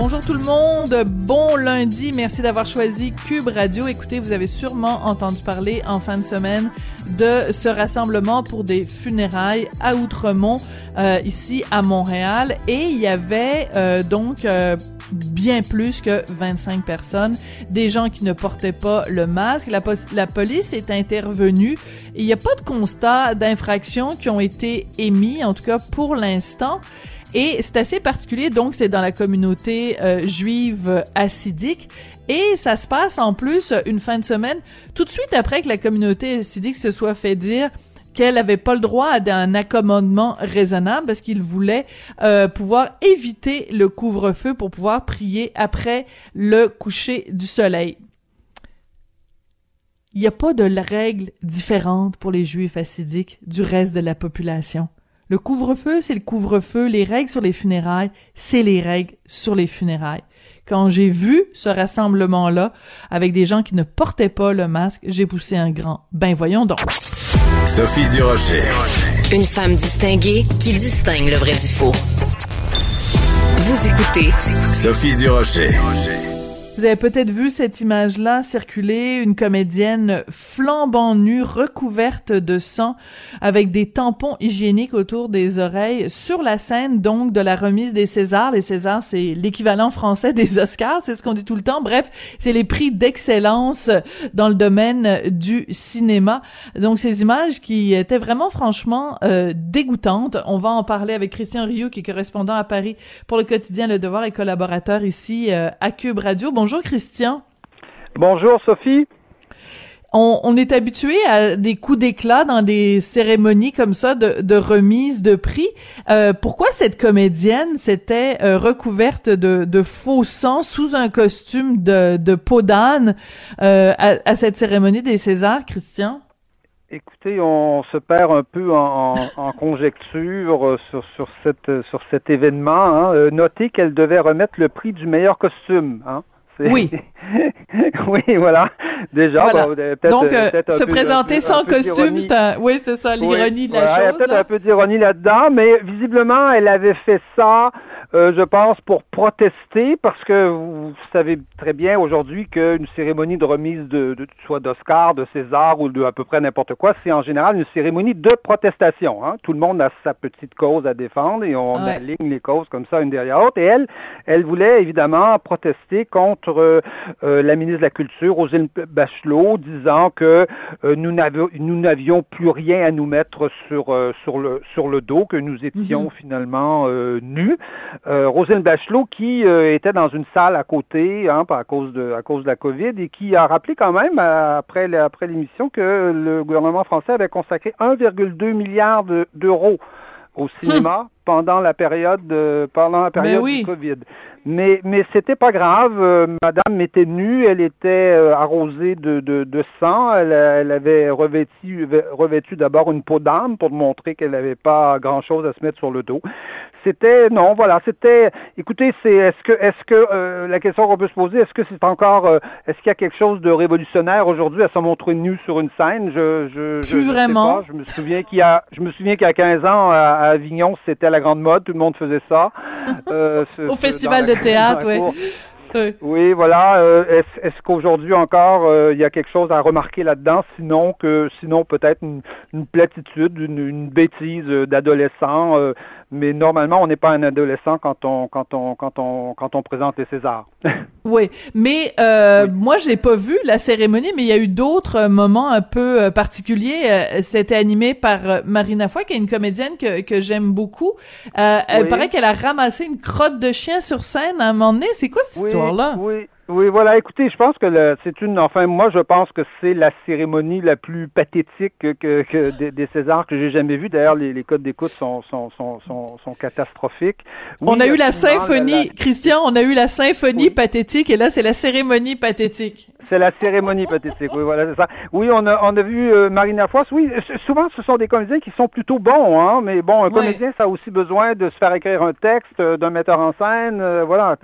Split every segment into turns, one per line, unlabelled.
Bonjour tout le monde, bon lundi, merci d'avoir choisi Cube Radio. Écoutez, vous avez sûrement entendu parler en fin de semaine de ce rassemblement pour des funérailles à Outremont, euh, ici à Montréal, et il y avait euh, donc euh, bien plus que 25 personnes, des gens qui ne portaient pas le masque. La, police est intervenue. Il n'y a pas de constat d'infraction qui ont été émis, en tout cas pour l'instant. Et c'est assez particulier, donc c'est dans la communauté euh, juive assidique. Et ça se passe en plus une fin de semaine, tout de suite après que la communauté assidique se soit fait dire qu'elle n'avait pas le droit à un accommodement raisonnable parce qu'il voulait euh, pouvoir éviter le couvre-feu pour pouvoir prier après le coucher du soleil. Il n'y a pas de règles différentes pour les juifs assidiques du reste de la population. Le couvre-feu, c'est le couvre-feu. Les règles sur les funérailles, c'est les règles sur les funérailles. Quand j'ai vu ce rassemblement-là avec des gens qui ne portaient pas le masque, j'ai poussé un grand. Ben voyons donc.
Sophie Durocher.
Une femme distinguée qui distingue le vrai du faux. Vous écoutez
Sophie Durocher.
Vous avez peut-être vu cette image-là circuler, une comédienne flambant nue, recouverte de sang, avec des tampons hygiéniques autour des oreilles, sur la scène donc de la remise des Césars. Les Césars, c'est l'équivalent français des Oscars, c'est ce qu'on dit tout le temps. Bref, c'est les prix d'excellence dans le domaine du cinéma. Donc ces images qui étaient vraiment franchement euh, dégoûtantes. On va en parler avec Christian Rioux, qui est correspondant à Paris pour le quotidien Le Devoir et collaborateur ici euh, à Cube Radio. Bonjour Christian.
Bonjour Sophie.
On, est habitué à des coups d'éclat dans des cérémonies comme ça de, remise de prix. Euh, pourquoi cette comédienne s'était euh, recouverte de, faux sang sous un costume de, peau d'âne euh, à, cette cérémonie des Césars, Christian?
Écoutez, on se perd un peu en, conjecture sur, cette, sur cet événement. Hein. notez qu'elle devait remettre le prix du meilleur costume. Hein.
Oui.
oui, voilà. Déjà,
Donc, euh, se présenter sans costume, c'est oui, c'est ça, l'ironie de la chose.
Il y a peut-être un peu d'ironie là-dedans, mais visiblement, elle avait fait ça euh, je pense, pour protester, parce que vous savez très bien aujourd'hui qu'une cérémonie de remise de, de soit d'Oscar, de César ou de à peu près n'importe quoi, c'est en général une cérémonie de protestation. Hein. Tout le monde a sa petite cause à défendre et on aligne les causes comme ça une derrière l'autre. Et elle, elle voulait évidemment protester contre euh, la ministre de la Culture, Rosine Bachelot, disant que euh, nous n'avions plus rien à nous mettre sur, sur, le, sur le dos, que nous étions mhm. finalement nus euh, Rosine Bachelot qui euh, était dans une salle à côté hein, à cause de à cause de la COVID et qui a rappelé quand même après après l'émission que le gouvernement français avait consacré 1,2 milliard d'euros au cinéma. pendant la période pendant la période du Covid. Mais, mais c'était pas grave. Euh, madame était nue, elle était euh, arrosée de, de, de sang. Elle, elle, avait revêtu, revêtu d'abord une peau d'âme pour montrer qu'elle n'avait pas grand-chose à se mettre sur le dos. C'était non, voilà, c'était. Écoutez, c'est est-ce que est-ce que euh, la question qu'on peut se poser, est-ce que c'est encore, est-ce qu'il y a quelque chose de révolutionnaire aujourd'hui à se montrer nu sur une scène? Je je,
Plus je, vraiment.
Je me souviens qu'il y a, je me souviens qu'il y a 15 ans à, Avignon, c'était la grande mode, tout le monde faisait ça.
Au festival de théâtre, oui.
Oui, voilà. Euh, est-ce qu'aujourd'hui encore euh, il y a quelque chose à remarquer là-dedans, sinon que sinon peut-être une, platitude, une, bêtise euh, d'adolescent, mais normalement on n'est pas un adolescent quand on quand on quand on quand on présente les Césars.
oui, mais moi je l'ai pas vu la cérémonie, mais il y a eu d'autres moments un peu particuliers. C'était animé par Marina Foy, qui est une comédienne que que j'aime beaucoup. Elle paraît qu'elle a ramassé une crotte de chien sur scène à un moment donné. C'est quoi cette histoire-là?
Oui. Oui, voilà. Écoutez, je pense que c'est une. Enfin, moi, je pense que c'est la cérémonie la plus pathétique que, que, des, Césars que j'ai jamais vue. D'ailleurs, les, les, codes d'écoute sont sont, sont, sont, sont, catastrophiques.
on a eu la symphonie, Christian. On a eu la symphonie pathétique, et là, c'est la cérémonie pathétique.
C'est la cérémonie pathétique, oui, voilà, c'est ça. Oui, on a, on a vu euh, Marina Foïs. Oui, souvent, ce sont des comédiens qui sont plutôt bons, hein, mais bon, un comédien, ça a aussi besoin de se faire écrire un texte, euh, d'un metteur en scène, euh, voilà,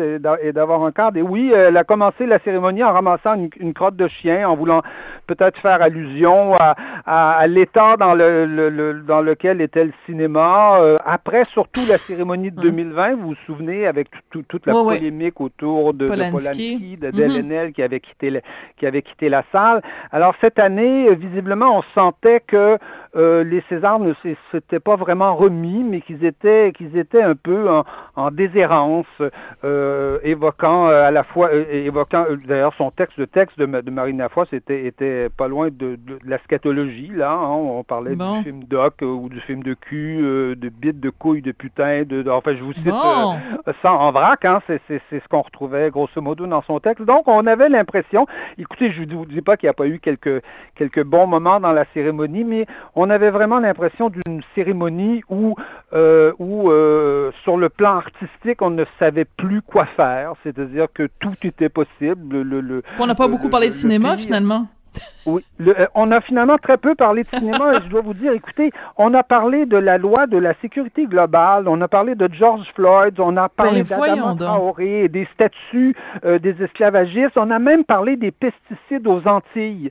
et d'avoir un cadre. Et oui, elle a commencé la cérémonie en ramassant une, crotte de chien, en voulant peut-être faire allusion à, à, l'état dans, le, le, dans lequel était le cinéma. après, surtout la cérémonie de 2020, vous vous souvenez, avec toute la polémique autour de Polanski, de, de, qui avait quitté qui avait quitté la salle. Alors cette année, euh, visiblement, on sentait que euh, les Césars ne s'étaient pas vraiment remis, mais qu'ils étaient qu'ils étaient un peu en, en déshérence, euh, évoquant à la fois évoquant d'ailleurs son texte, le texte de, de Marina Foix était était pas loin de, de, la scatologie là. Hein. on parlait du film doc ou du film de cul, de bite, de couilles, de putain, de, enfin je vous cite ça en vrac. Hein, c'est ce qu'on retrouvait grosso modo dans son texte. Donc on avait l'impression, écoutez, je ne vous dis pas qu'il n'y a pas eu quelques quelques bons moments dans la cérémonie, mais on avait vraiment l'impression d'une cérémonie où, euh, où euh, sur le plan artistique, on ne savait plus quoi faire, c'est-à-dire que tout était possible. Le,
on n'a pas beaucoup parlé de cinéma finalement.
Oui, euh, on a finalement très peu parlé de cinéma. je dois vous dire, écoutez, on a parlé de la loi de la sécurité globale, on a parlé de George Floyd, on a parlé
ben,
d'Adama Traoré, des statuts des esclavagistes, on a même parlé des pesticides aux Antilles.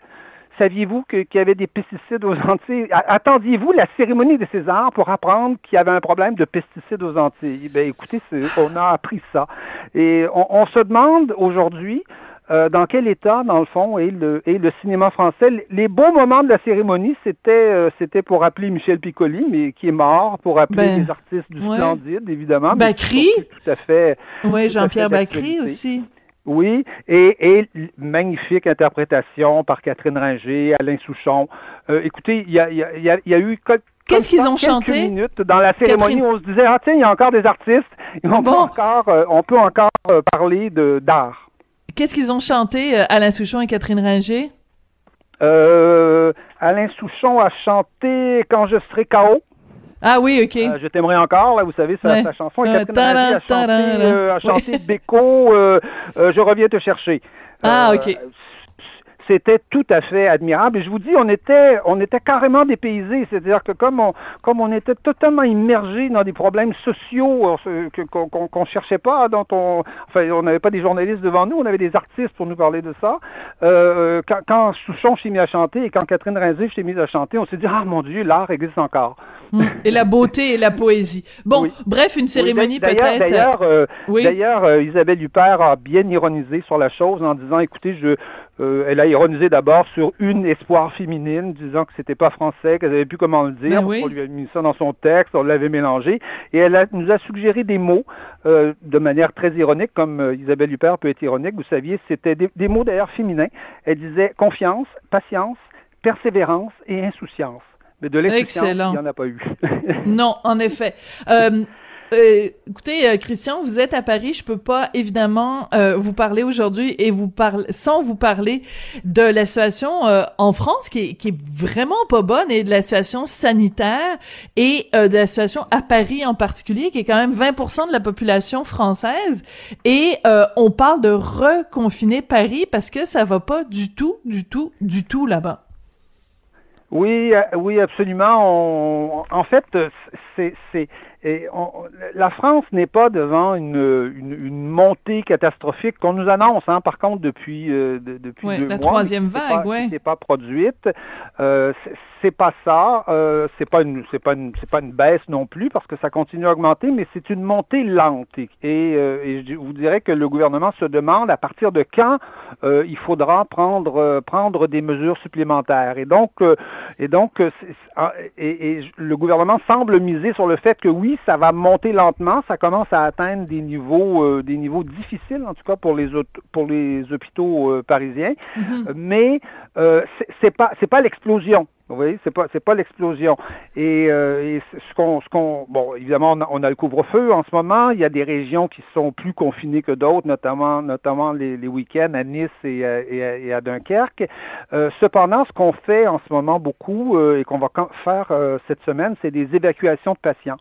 Saviez-vous qu'il y avait des pesticides aux Antilles? Attendiez-vous la cérémonie des Césars pour apprendre qu'il y avait un problème de pesticides aux Antilles? Ben, écoutez, on a appris ça. Et on, se demande aujourd'hui euh, dans quel état, dans le fond, est le, est le cinéma français? Les beaux moments de la cérémonie, c'était euh, c'était pour appeler Michel Piccoli, mais qui est mort, pour appeler ben, les artistes du Splendide, évidemment.
Bacry?
Tout à fait.
Oui, Jean-Pierre Bacry aussi.
Oui, et, et, magnifique interprétation par Catherine Ringer, Alain Souchon. Euh, écoutez, il y a, y, a, y a, eu
Qu'est-ce qu'ils ont chanté?
minutes dans la cérémonie où on se disait ah tiens il y a encore des artistes on peut encore euh, on peut encore parler de d'art.
Qu'est-ce qu'ils ont chanté Alain Souchon et Catherine Ringer?
Alain Souchon a chanté Quand je serai KO.
Ah oui, OK. Euh,
je t'aimerais encore, là, vous savez, sa, sa chanson. Euh, Catherine a chanté, euh, a chanté Beko, euh, Je reviens te chercher.
Ah, OK
c'était tout à fait admirable. Et je vous dis, on était, on était carrément dépaysés. C'est-à-dire que comme on, comme on était totalement immergé dans des problèmes sociaux euh, qu'on ne cherchait pas, dont on, enfin, on n'avait pas des journalistes devant nous, on avait des artistes pour nous parler de ça. Euh, quand, quand Souchon s'est mis à chanter et quand Catherine Rinzé s'est mise à chanter, on s'est dit, ah mon Dieu, l'art existe encore.
Hum. Et la beauté et la poésie. Bon, bref, une cérémonie peut-être.
D'ailleurs, euh, d'ailleurs, Isabelle Huppert a bien ironisé sur la chose en disant, écoutez, je, euh, elle a ironisé d'abord sur une espoir féminine, disant que c'était pas français, qu'elle n'avait plus comment le dire.
Ben
on lui a mis ça dans son texte, on l'avait mélangé. Et elle nous a suggéré des mots euh, de manière très ironique, comme euh, Isabelle Huppert peut être ironique. Vous saviez, c'était des, des mots d'ailleurs féminins. Elle disait confiance, patience, persévérance et insouciance. Mais de l'insouciance, il n'y en a pas eu.
non, en effet. Euh, euh, écoutez, euh, Christian, vous êtes à Paris. Je peux pas évidemment euh, vous parler aujourd'hui et vous parler sans vous parler de la situation en France qui est, qui est vraiment pas bonne et de la situation sanitaire et de la situation à Paris en particulier qui est quand même 20% de la population française et on parle de reconfiner Paris parce que ça va pas du tout, du tout, du tout là-bas.
Oui, oui, absolument. en fait, c'est et la France n'est pas devant une, une, une montée catastrophique qu'on nous annonce, hein, par contre, depuis, euh, depuis deux
la
mois.
troisième vague,
oui. C'est pas produite. Euh, c'est pas ça. Euh, c'est pas une, c'est pas une, c'est pas une baisse non plus parce que ça continue à augmenter, mais c'est une montée lente. Et, euh, et, je vous dirais que le gouvernement se demande à partir de quand euh, il faudra prendre, euh, prendre des mesures supplémentaires. Et donc, et donc, ah, et, et le gouvernement semble miser sur le fait que oui, ça va monter lentement, ça commence à atteindre des niveaux, des niveaux difficiles, en tout cas pour les, pour les hôpitaux parisiens, mm-hmm. mais c'est pas, c'est pas l'explosion. Vous voyez, c'est pas c'est pas l'explosion. Et, euh, ce qu'on ce qu'on bon évidemment on a, le couvre-feu en ce moment. Il y a des régions qui sont plus confinées que d'autres, notamment notamment les, les week-ends à Nice et, et, à Dunkerque. Euh, cependant, ce qu'on fait en ce moment beaucoup euh, et qu'on va faire cette semaine, c'est des évacuations de patients.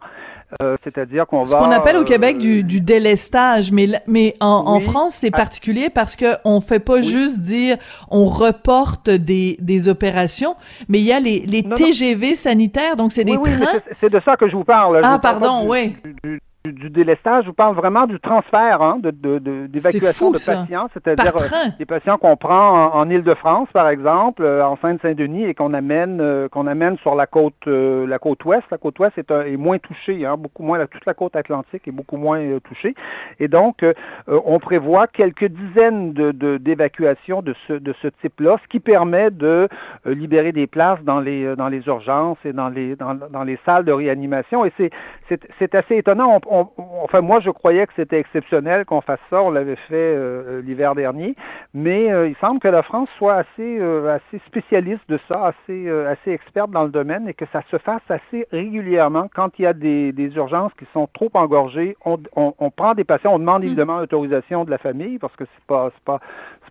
Euh, c'est-à-dire qu'on va...
Ce qu'on appelle au Québec
euh,
du, du délestage, mais, mais en, en
Oui.
France, c'est
Ah.
particulier parce que on fait pas juste dire on reporte des, des opérations, mais il y a les, les
Non, non.
TGV sanitaires, donc c'est des
oui, oui,
trains?
c'est- c'est de ça que je vous parle. Je
Ah,
vous parle
pardon, oui.
Du, du- du- du délestage, je vous parle vraiment du transfert hein, de, de, de- d'évacuation de patients, c'est-à-dire euh, des patients qu'on prend en, en Île-de-France, par exemple, euh, en Seine-Saint-Denis, et qu'on amène euh, qu'on amène sur la côte euh, la côte ouest. La côte ouest est, un- est moins touchée, hein, beaucoup moins. la- toute la côte atlantique est beaucoup moins euh, touchée. Et donc, on prévoit quelques dizaines de, de- d'évacuations de ce, de ce type-là, ce qui permet de libérer des places dans les, dans les urgences et dans les, dans, dans les salles de réanimation. Et c'est, assez étonnant. On, on- enfin, moi, je croyais que c'était exceptionnel qu'on fasse ça. On l'avait fait euh, l'hiver dernier. Mais euh, il semble que la France soit assez, euh, assez spécialiste de ça, assez, euh, assez experte dans le domaine et que ça se fasse assez régulièrement quand il y a des, des urgences qui sont trop engorgées. On, on, on prend des patients, on demande évidemment l'autorisation de la famille parce que c'est pas, c'est pas,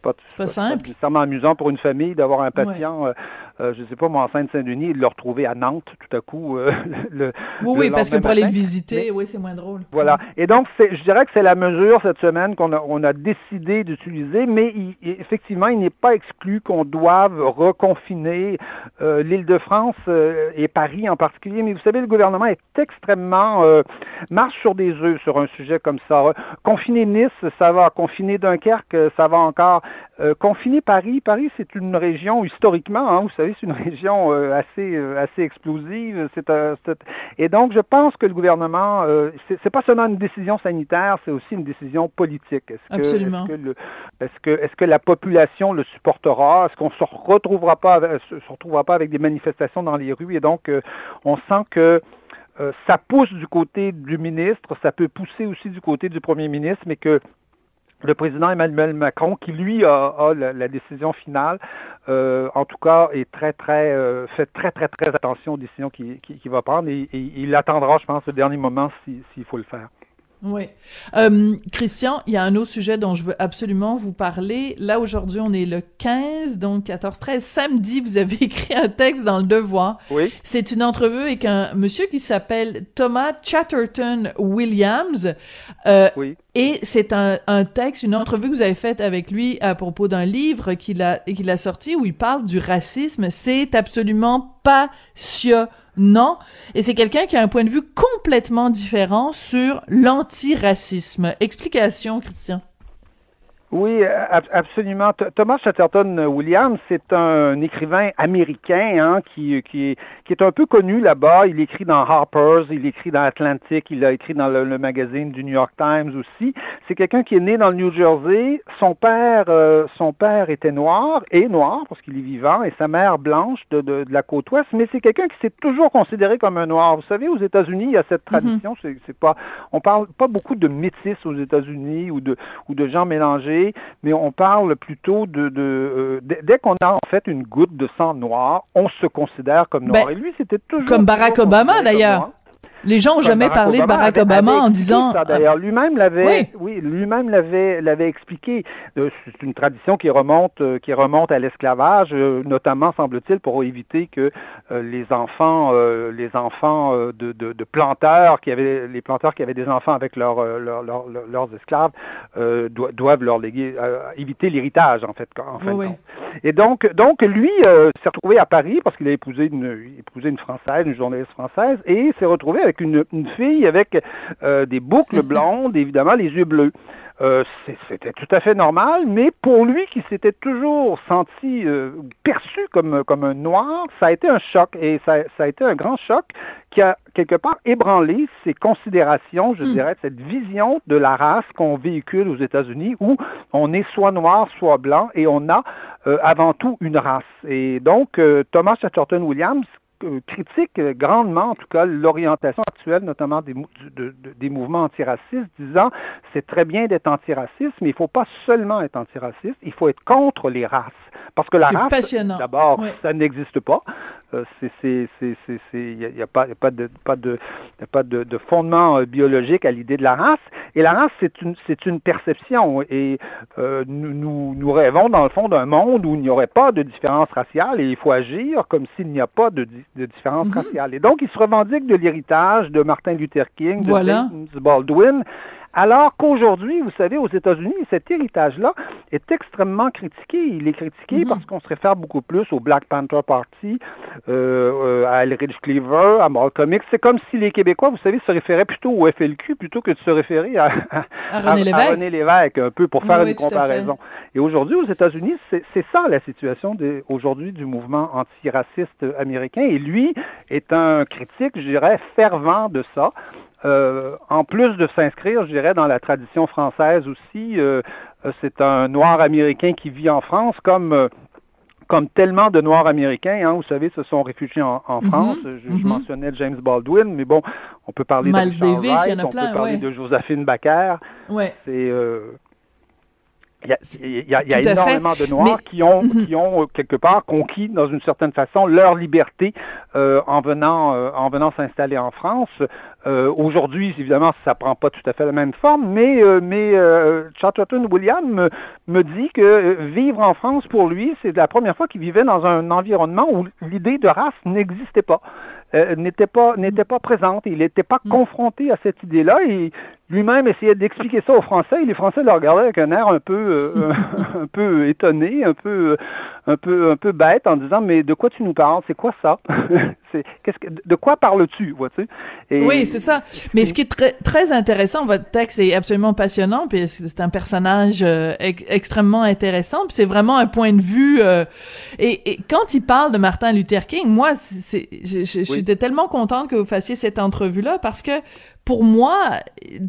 c'est pas,
pas simple.
nécessairement amusant pour une famille d'avoir un patient, euh, euh, je sais pas, moi, en Seine-Saint-Denis, et de le retrouver à Nantes tout à coup. euh, le,
Oui,
le
oui, parce que pour aller le visiter, oui, c'est moins drôle.
Voilà. Et donc, je dirais que c'est la mesure cette semaine qu'on a, on a décidé d'utiliser, mais il- effectivement, il n'est pas exclu qu'on doive reconfiner euh, l'Île-de-France et Paris en particulier. Mais vous savez, le gouvernement est extrêmement marche sur des œufs sur un sujet comme ça. Confiner Nice, ça va. Confiner Dunkerque, ça va encore. Euh, confiner Paris, Paris, c'est une région historiquement, hein, vous savez, c'est une région euh, assez euh, assez explosive. C'est, et donc, je pense que le gouvernement, c'est, pas seulement une décision sanitaire, c'est aussi une décision politique. Est-ce que,
Absolument.
Est-ce que, le- est-ce que, est-ce que la population le supportera? Est-ce qu'on se retrouvera pas, avec- se retrouvera pas avec des manifestations dans les rues? Et donc, on sent que ça pousse du côté du ministre, ça peut pousser aussi du côté du premier ministre, mais que le président Emmanuel Macron, qui lui a, a la, la décision finale, euh, en tout cas, est très, très, euh, fait très, très, très attention aux décisions qu'il va prendre et, et il attendra, je pense, le dernier moment si- s'il faut le faire.
Oui. Euh, Christian, il y a un autre sujet dont je veux absolument vous parler. Là, aujourd'hui, on est le 15, donc 14-13. Samedi, vous avez écrit un texte dans Le Devoir.
Oui.
C'est une entrevue avec un monsieur qui s'appelle Thomas Chatterton Williams. Euh,
Oui.
Et c'est un, un texte, une entrevue que vous avez faite avec lui à propos d'un livre qu'il a, qu'il a sorti où il parle du racisme. C'est absolument passionnant. Et c'est quelqu'un qui a un point de vue complètement différent sur l'antiracisme. Explication, Christian.
Oui, ab- absolument. Th- Thomas Chatterton Williams, c'est un écrivain américain hein, qui, qui, est, qui est un peu connu là-bas. Il écrit dans Harper's, il écrit dans Atlantic, il a écrit dans le, le magazine du New York Times aussi. C'est quelqu'un qui est né dans le New Jersey. Son père, euh, son père était noir et noir parce qu'il est vivant, et sa mère blanche de, de, de la côte ouest. Mais c'est quelqu'un qui s'est toujours considéré comme un noir. Vous savez, aux États-Unis, il y a cette tradition. c'est, c'est pas, on parle pas beaucoup de métis aux États-Unis ou de, ou de gens mélangés mais on parle plutôt de, de euh, dès qu'on a en fait une goutte de sang noir, on se considère comme noir.
Ben,
Et lui, c'était toujours
comme Barack Obama, d'ailleurs. Les gens ont
Comme
jamais
Barack
parlé de Barack
avait-
Obama
avait
en disant.
D'ailleurs, lui-même l'avait,
Oui.
oui, lui-même l'avait, l'avait expliqué. Euh, C'est une tradition qui remonte, euh, qui remonte à l'esclavage, euh, notamment semble-t-il pour éviter que les enfants, les enfants de, de, de planteurs qui avaient, les planteurs qui avaient des enfants avec leurs euh, leurs- esclaves, euh, do- doivent leur léguer, euh, éviter l'héritage en fait. En fin
Oui,
de
oui.
compte. Et donc, donc lui euh, s'est retrouvé à Paris parce qu'il a épousé une, épousé une française, une journaliste française, et s'est retrouvé avec une, une fille avec euh, des boucles blondes, évidemment les yeux bleus. Euh, C'était tout à fait normal, mais pour lui qui s'était toujours senti euh, perçu comme, comme un noir, ça a été un choc et ça, ça a été un grand choc qui a quelque part ébranlé ses considérations, je dirais, cette vision de la race qu'on véhicule aux États-Unis où on est soit noir, soit blanc et on a euh, avant tout une race. Et donc, Thomas Chatterton Williams critique euh, grandement, en tout cas, l'orientation actuelle, notamment des, mou- de- de- des mouvements antiracistes, disant c'est très bien d'être antiraciste, mais il ne faut pas seulement être antiraciste, il faut être contre les races. Parce que la race, d'abord, ça n'existe pas. Euh, il n'y a, pas, y a pas de, pas de, y a pas de, de fondement euh, biologique à l'idée de la race. Et la race, c'est une, c'est une perception. Et euh, nous, nous, rêvons dans le fond d'un monde où il n'y aurait pas de différence raciale et il faut agir comme s'il n'y a pas de, de différence
Mhm.
raciale. Et donc, il se revendique de l'héritage de Martin Luther King, de
Voilà.
James Baldwin. Alors qu'aujourd'hui, vous savez, aux États-Unis, cet héritage-là est extrêmement critiqué. Il est critiqué
Mhm.
parce qu'on se réfère beaucoup plus au Black Panther Party, euh, euh, à Elridge Cleaver, à Malcolm X. C'est comme si les Québécois, vous savez, se référaient plutôt au FLQ plutôt que de se référer à,
À René Lévesque.
René Lévesque, un peu pour
Oui,
faire
oui,
une
à fait.
comparaison. Et aujourd'hui, aux États-Unis, c'est ça la situation aujourd'hui du mouvement antiraciste américain. Et lui est un critique, je dirais, fervent de ça. Euh, en plus de s'inscrire, je dirais, dans la tradition française aussi, euh, euh, c'est un noir américain qui vit en France comme euh, comme tellement de Noirs américains, hein, vous savez, se sont réfugiés en, en
Mhm,
France. Je, je
mhm.
mentionnais James Baldwin, mais bon, on peut parler de
Miles Davis,
Wright, on
plein,
peut parler
ouais.
de Joséphine Baker.
Ouais.
C'est euh, il y a, il y a- il y a
fait.
énormément de Noirs
Mais-
qui ont
Mhm.
qui ont euh, quelque part conquis dans une certaine façon leur liberté euh, en venant euh, en venant s'installer en France. Euh, Aujourd'hui, évidemment, ça prend pas tout à fait la même forme, mais euh, mais euh, Chatterton William me, me dit que euh, vivre en France pour lui, c'est la première fois qu'il vivait dans un environnement où l'idée de race n'existait pas. euh, n'était pas n'était pas présente. Il n'était pas
Mm.
confronté à cette idée-là et lui-même essayait d'expliquer ça aux Français. Et les Français le regardaient avec un air un peu euh, un peu étonné, un peu un peu un peu bête en disant mais de quoi tu nous parles? C'est quoi ça? C'est qu'est-ce que de quoi parles-tu vois-tu Et-
Oui, c'est ça. Mais ce qui est très, très intéressant, votre texte est absolument passionnant, puis c'est un personnage euh, ex- extrêmement intéressant, puis c'est vraiment un point de vue. euh, et, et quand il parle de Martin Luther King, moi, je-
Oui.
j'étais tellement contente que vous fassiez cette entrevue-là parce que pour moi,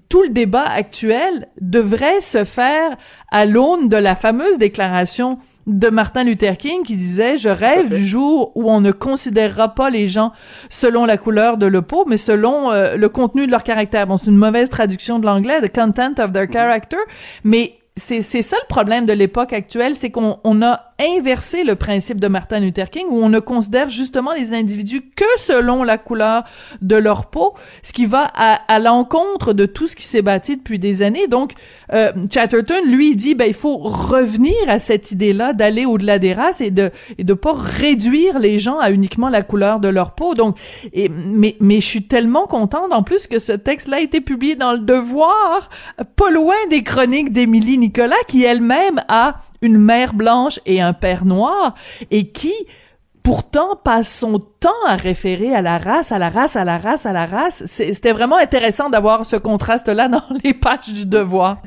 tout le débat actuel devrait se faire à l'aune de la fameuse déclaration de Martin Luther King qui disait je rêve du jour où on ne considérera pas les gens selon la couleur de la peau mais selon euh, le contenu de leur caractère. Bon, c'est une mauvaise traduction de l'anglais, the content of their character, mais c'est c'est ça le problème de l'époque actuelle, c'est qu'on on a inversé le principe de Martin Luther King où on ne considère justement les individus que selon la couleur de leur peau, ce qui va à, l'encontre de tout ce qui s'est bâti depuis des années. Donc, euh, Chatterton, lui, dit, ben, il faut revenir à cette idée-là d'aller au-delà des races et de et de pas réduire les gens à uniquement la couleur de leur peau. Donc, et, mais mais je suis tellement contente en plus que ce texte-là a été publié dans le Devoir, pas loin des chroniques d'Émilie Nicolas, qui elle-même a une mère blanche et un père noir et qui pourtant passe son temps à référer à la race, à la race, à la race, à la race. C'était vraiment intéressant d'avoir ce contraste-là dans les pages du Devoir.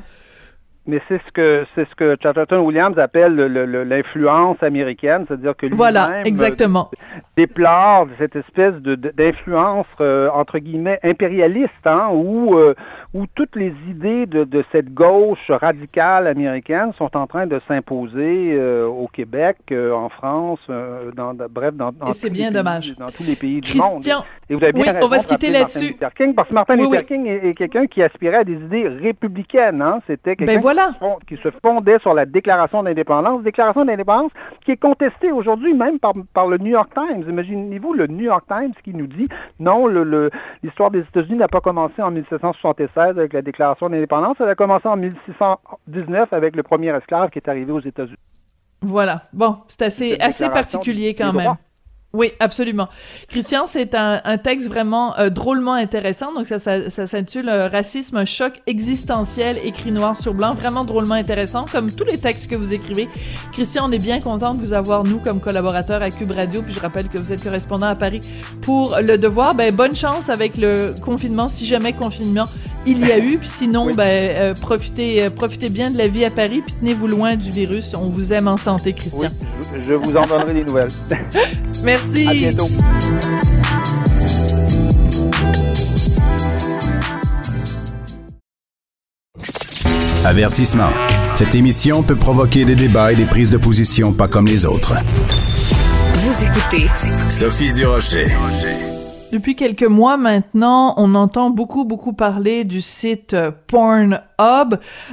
Mais c'est ce que c'est ce que Chatterton Williams appelle le- le- l'influence américaine, c'est-à-dire que lui-même
Voilà,
euh,
exactement.
déplore cette espèce d'influence euh, entre guillemets impérialiste, hein, où euh, où toutes les idées de, de cette gauche radicale américaine sont en train de s'imposer euh, au Québec, euh, en France, euh, dans, dans- bref, dans, dans
c'est
tous
bien
les
dommage.
pays, dans tous les pays du monde. Et vous avez bien
Oui,
raison
on va se quitter là-dessus.
Parce que Martin
Oui,
Luther
oui.
King est, est quelqu'un qui aspirait à des idées républicaines. Hein? C'était quelqu'un
Ben voilà.
Qui, se fond- qui se fondait sur la Déclaration d'indépendance, Déclaration d'indépendance qui est contestée aujourd'hui même par, par le New York Times. Imaginez-vous le New York Times qui nous dit non, le- le- l'histoire des États-Unis n'a pas commencé en 1776 avec la Déclaration d'indépendance, elle a commencé en 1619 avec le premier esclave qui est arrivé aux États-Unis.
Voilà. Bon, c'est assez, assez particulier quand même.
droits.
Oui, absolument. Christian, c'est un, un texte vraiment euh, drôlement intéressant. Donc, ça, ça, ça s'intitule euh, Racisme, un choc existentiel, écrit noir sur blanc. Vraiment drôlement intéressant, comme tous les textes que vous écrivez. Christian, on est bien content de vous avoir, nous, comme collaborateurs à Cube Radio. Puis, je rappelle que vous êtes correspondant à Paris pour Le Devoir. Ben, bonne chance avec le confinement, si jamais confinement il y a eu. Puis sinon,
Oui.
ben, euh, profitez, euh, profitez bien de la vie à Paris. Puis tenez-vous loin du virus. On vous aime en santé, Christian.
Oui, je vous en donnerai des nouvelles.
Merci.
À bientôt.
Avertissement. Cette émission peut provoquer des débats et des prises de position pas comme les autres.
Vous écoutez
Sophie Durocher.
Depuis quelques mois maintenant, on entend beaucoup, beaucoup parler du site Pornhub.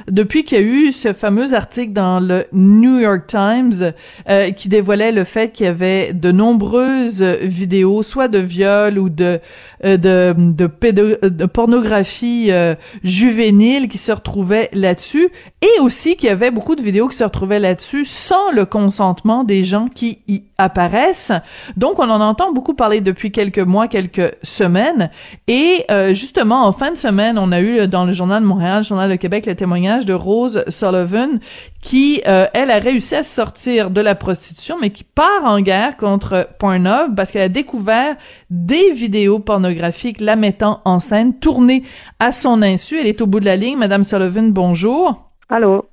Depuis qu'il y a eu ce fameux article dans le New York Times euh, qui dévoilait le fait qu'il y avait de nombreuses vidéos, soit de viol ou de euh, de, de, de pornographie euh, juvénile qui se retrouvaient là-dessus, et aussi qu'il y avait beaucoup de vidéos qui se retrouvaient là-dessus sans le consentement des gens qui y apparaissent. Donc, on en entend beaucoup parler depuis quelques mois, quelques semaines. Et euh, justement, en fin de semaine, on a eu dans le Journal de Montréal, le Journal de Québec, le témoignage de Rose Sullivan, qui, euh, elle, a réussi à sortir de la prostitution, mais qui part en guerre contre Pornhub parce qu'elle a découvert des vidéos pornographiques la mettant en scène, tournées à son insu. Elle est au bout de la ligne. Madame Sullivan, bonjour.
Allô?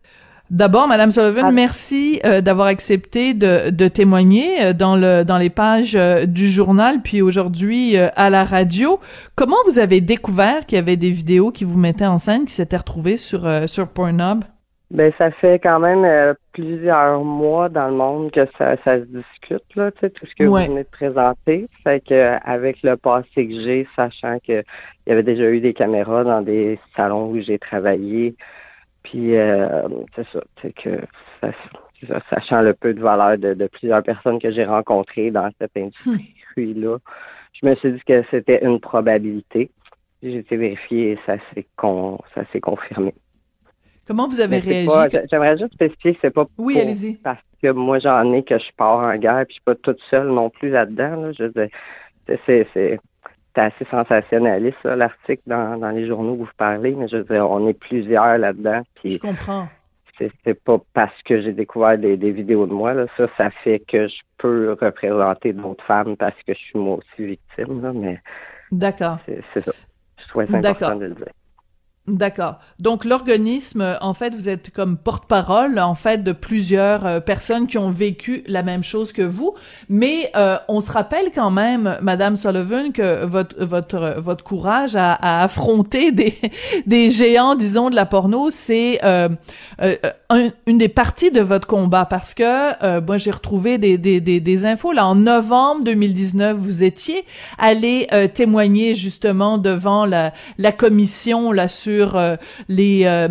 D'abord, Madame Sullivan, ah. merci euh, d'avoir accepté de, de, témoigner euh, dans le dans les pages euh, du journal, puis aujourd'hui à la radio. Comment vous avez découvert qu'il y avait des vidéos qui vous mettaient en scène, qui s'étaient retrouvées sur sur Pornhub?
Ben ça fait quand même plusieurs mois dans le monde que ça, ça se discute là, tu sais, tout ce que vous venez de présenter. Fait que avec le passé que j'ai, sachant que il y avait déjà eu des caméras dans des salons où j'ai travaillé. Puis euh, c'est ça, c'est que ça, sachant le peu de valeur de, plusieurs personnes que j'ai rencontrées dans cette industrie-là, je me suis dit que c'était une probabilité. J'ai été vérifié et ça s'est con, ça s'est confirmé.
Comment vous avez réagi?
J'aimerais juste spécifier que c'est pas
oui, allez-y.
parce que moi j'en ai que je pars en guerre puis je suis pas toute seule non plus là-dedans. Là. Je c'est, c'est, c'est assez sensationnaliste, l'article dans, dans les journaux où vous parlez, mais je veux dire, on est plusieurs là-dedans.
je comprends.
C'est pas parce que j'ai découvert des, des, vidéos de moi, là, ça, ça fait que je peux représenter d'autres femmes parce que je suis moi aussi victime, là, mais.
D'accord.
C'est ça. Je trouve important de le dire.
D'accord. Donc l'organisme, en fait, vous êtes comme porte-parole, en fait, de plusieurs euh, personnes qui ont vécu la même chose que vous. Mais euh, on se rappelle quand même, Madame Sullivan, que votre votre votre courage à, à affronter des des géants, disons, de la porno, c'est euh, euh une des parties de votre combat parce que moi j'ai retrouvé des, des, des des infos là en novembre 2019, vous étiez allé témoigner justement devant la la commission là sur sur euh, euh,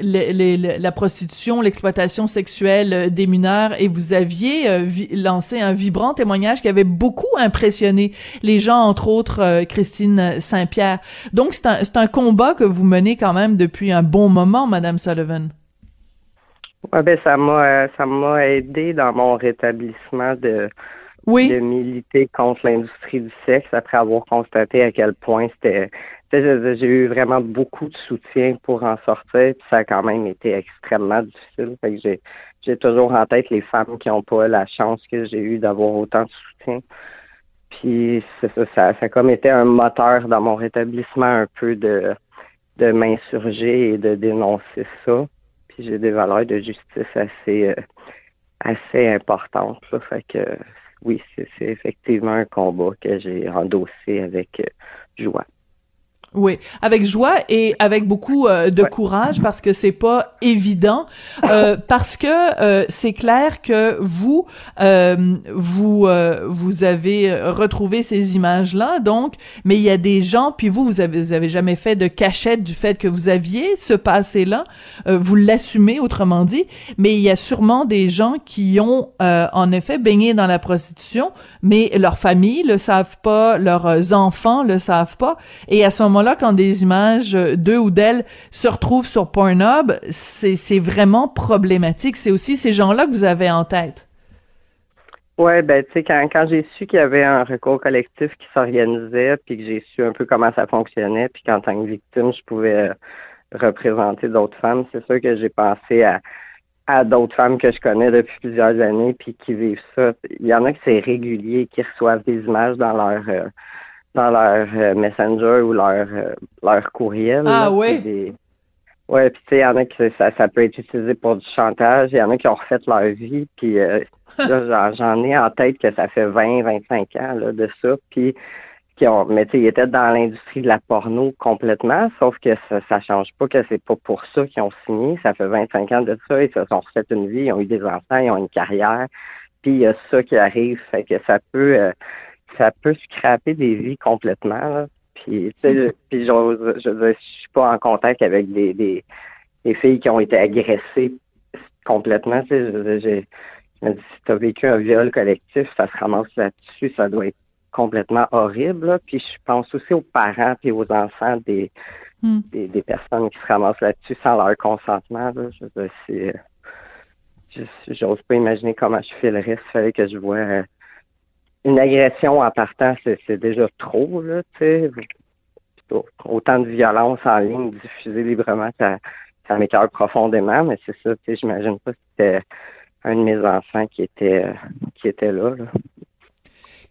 les, la prostitution, l'exploitation sexuelle euh, des mineurs et vous aviez lancé un vibrant témoignage qui avait beaucoup impressionné les gens, entre autres Christine Saint-Pierre. Donc c'est un, un combat que vous menez quand même depuis un bon moment, Madame Sullivan.
Ouais, ben ça m'a ça m'a aidé dans mon rétablissement de
oui.
de militer contre l'industrie du sexe après avoir constaté à quel point c'était j'ai eu vraiment beaucoup de soutien pour en sortir, puis ça a quand même été extrêmement difficile. Fait que j'ai, j'ai toujours en tête les femmes qui n'ont pas la chance que j'ai eu d'avoir autant de soutien. Puis ça, ça, ça a comme été un moteur dans mon rétablissement un peu de, de m'insurger et de dénoncer ça. Puis j'ai des valeurs de justice assez, euh, assez importantes. Fait que oui, c'est, c'est effectivement un combat que j'ai endossé avec euh, joie.
Oui, avec joie et avec beaucoup euh, de courage parce que c'est pas évident euh, parce que euh, c'est clair que vous vous vous avez retrouvé ces images là donc mais il y a des gens puis vous vous avez vous avez jamais fait de cachette du fait que vous aviez ce passé là vous l'assumez autrement dit mais il y a sûrement des gens qui ont en effet baigné dans la prostitution mais leurs familles le savent pas leurs enfants le savent pas et à ce moment là quand des images d'eux ou d'elles se retrouvent sur Pornhub, c'est vraiment problématique. C'est aussi ces gens-là que vous avez en tête.
Oui, ben tu sais, quand, j'ai su qu'il y avait un recours collectif qui s'organisait, puis que j'ai su un peu comment ça fonctionnait, puis qu'en tant que victime, je pouvais représenter d'autres femmes, c'est sûr que j'ai pensé à, à d'autres femmes que je connais depuis plusieurs années, puis qui vivent ça. Il y en a qui c'est régulier, qui reçoivent des images dans leur euh, dans leur euh, Messenger ou leur, euh, leur courriel.
Ah oui?
Ouais, puis tu sais, il y en a qui ça, ça peut être utilisé pour du chantage. Il y en a qui ont refait leur vie. Puis euh, j'en ai en tête que ça fait 20, 25 ans là, de ça. Puis qui ont, mais tu sais, ils étaient dans l'industrie de la porno complètement, sauf que ça, ça change pas que c'est pas pour ça qu'ils ont signé. Ça fait 25 ans de ça. Ils se sont refait une vie, ils ont eu des enfants, ils ont une carrière. Puis il y a ça qui arrive. Fait que ça peut ça peut scraper des vies complètement. Puis, tu sais, puis je, je, je suis pas en contact avec des, des, des filles qui ont été agressées complètement. Tu sais, je me dis, si tu as vécu un viol collectif, ça se ramasse là-dessus, ça doit être complètement horrible. Puis je pense aussi aux parents et aux enfants des,
Hmm.
des, des, personnes qui se ramassent là-dessus sans leur consentement. Là. Je veux dire, c'est, j'ose pas imaginer comment je filerais s'il fallait que je vois euh, une agression en partant, c'est, déjà trop, là. Autant de violence en ligne diffusée librement, ça, ça m'écœure profondément, mais c'est ça, tu sais, j'imagine pas si c'était un de mes enfants qui était qui était là.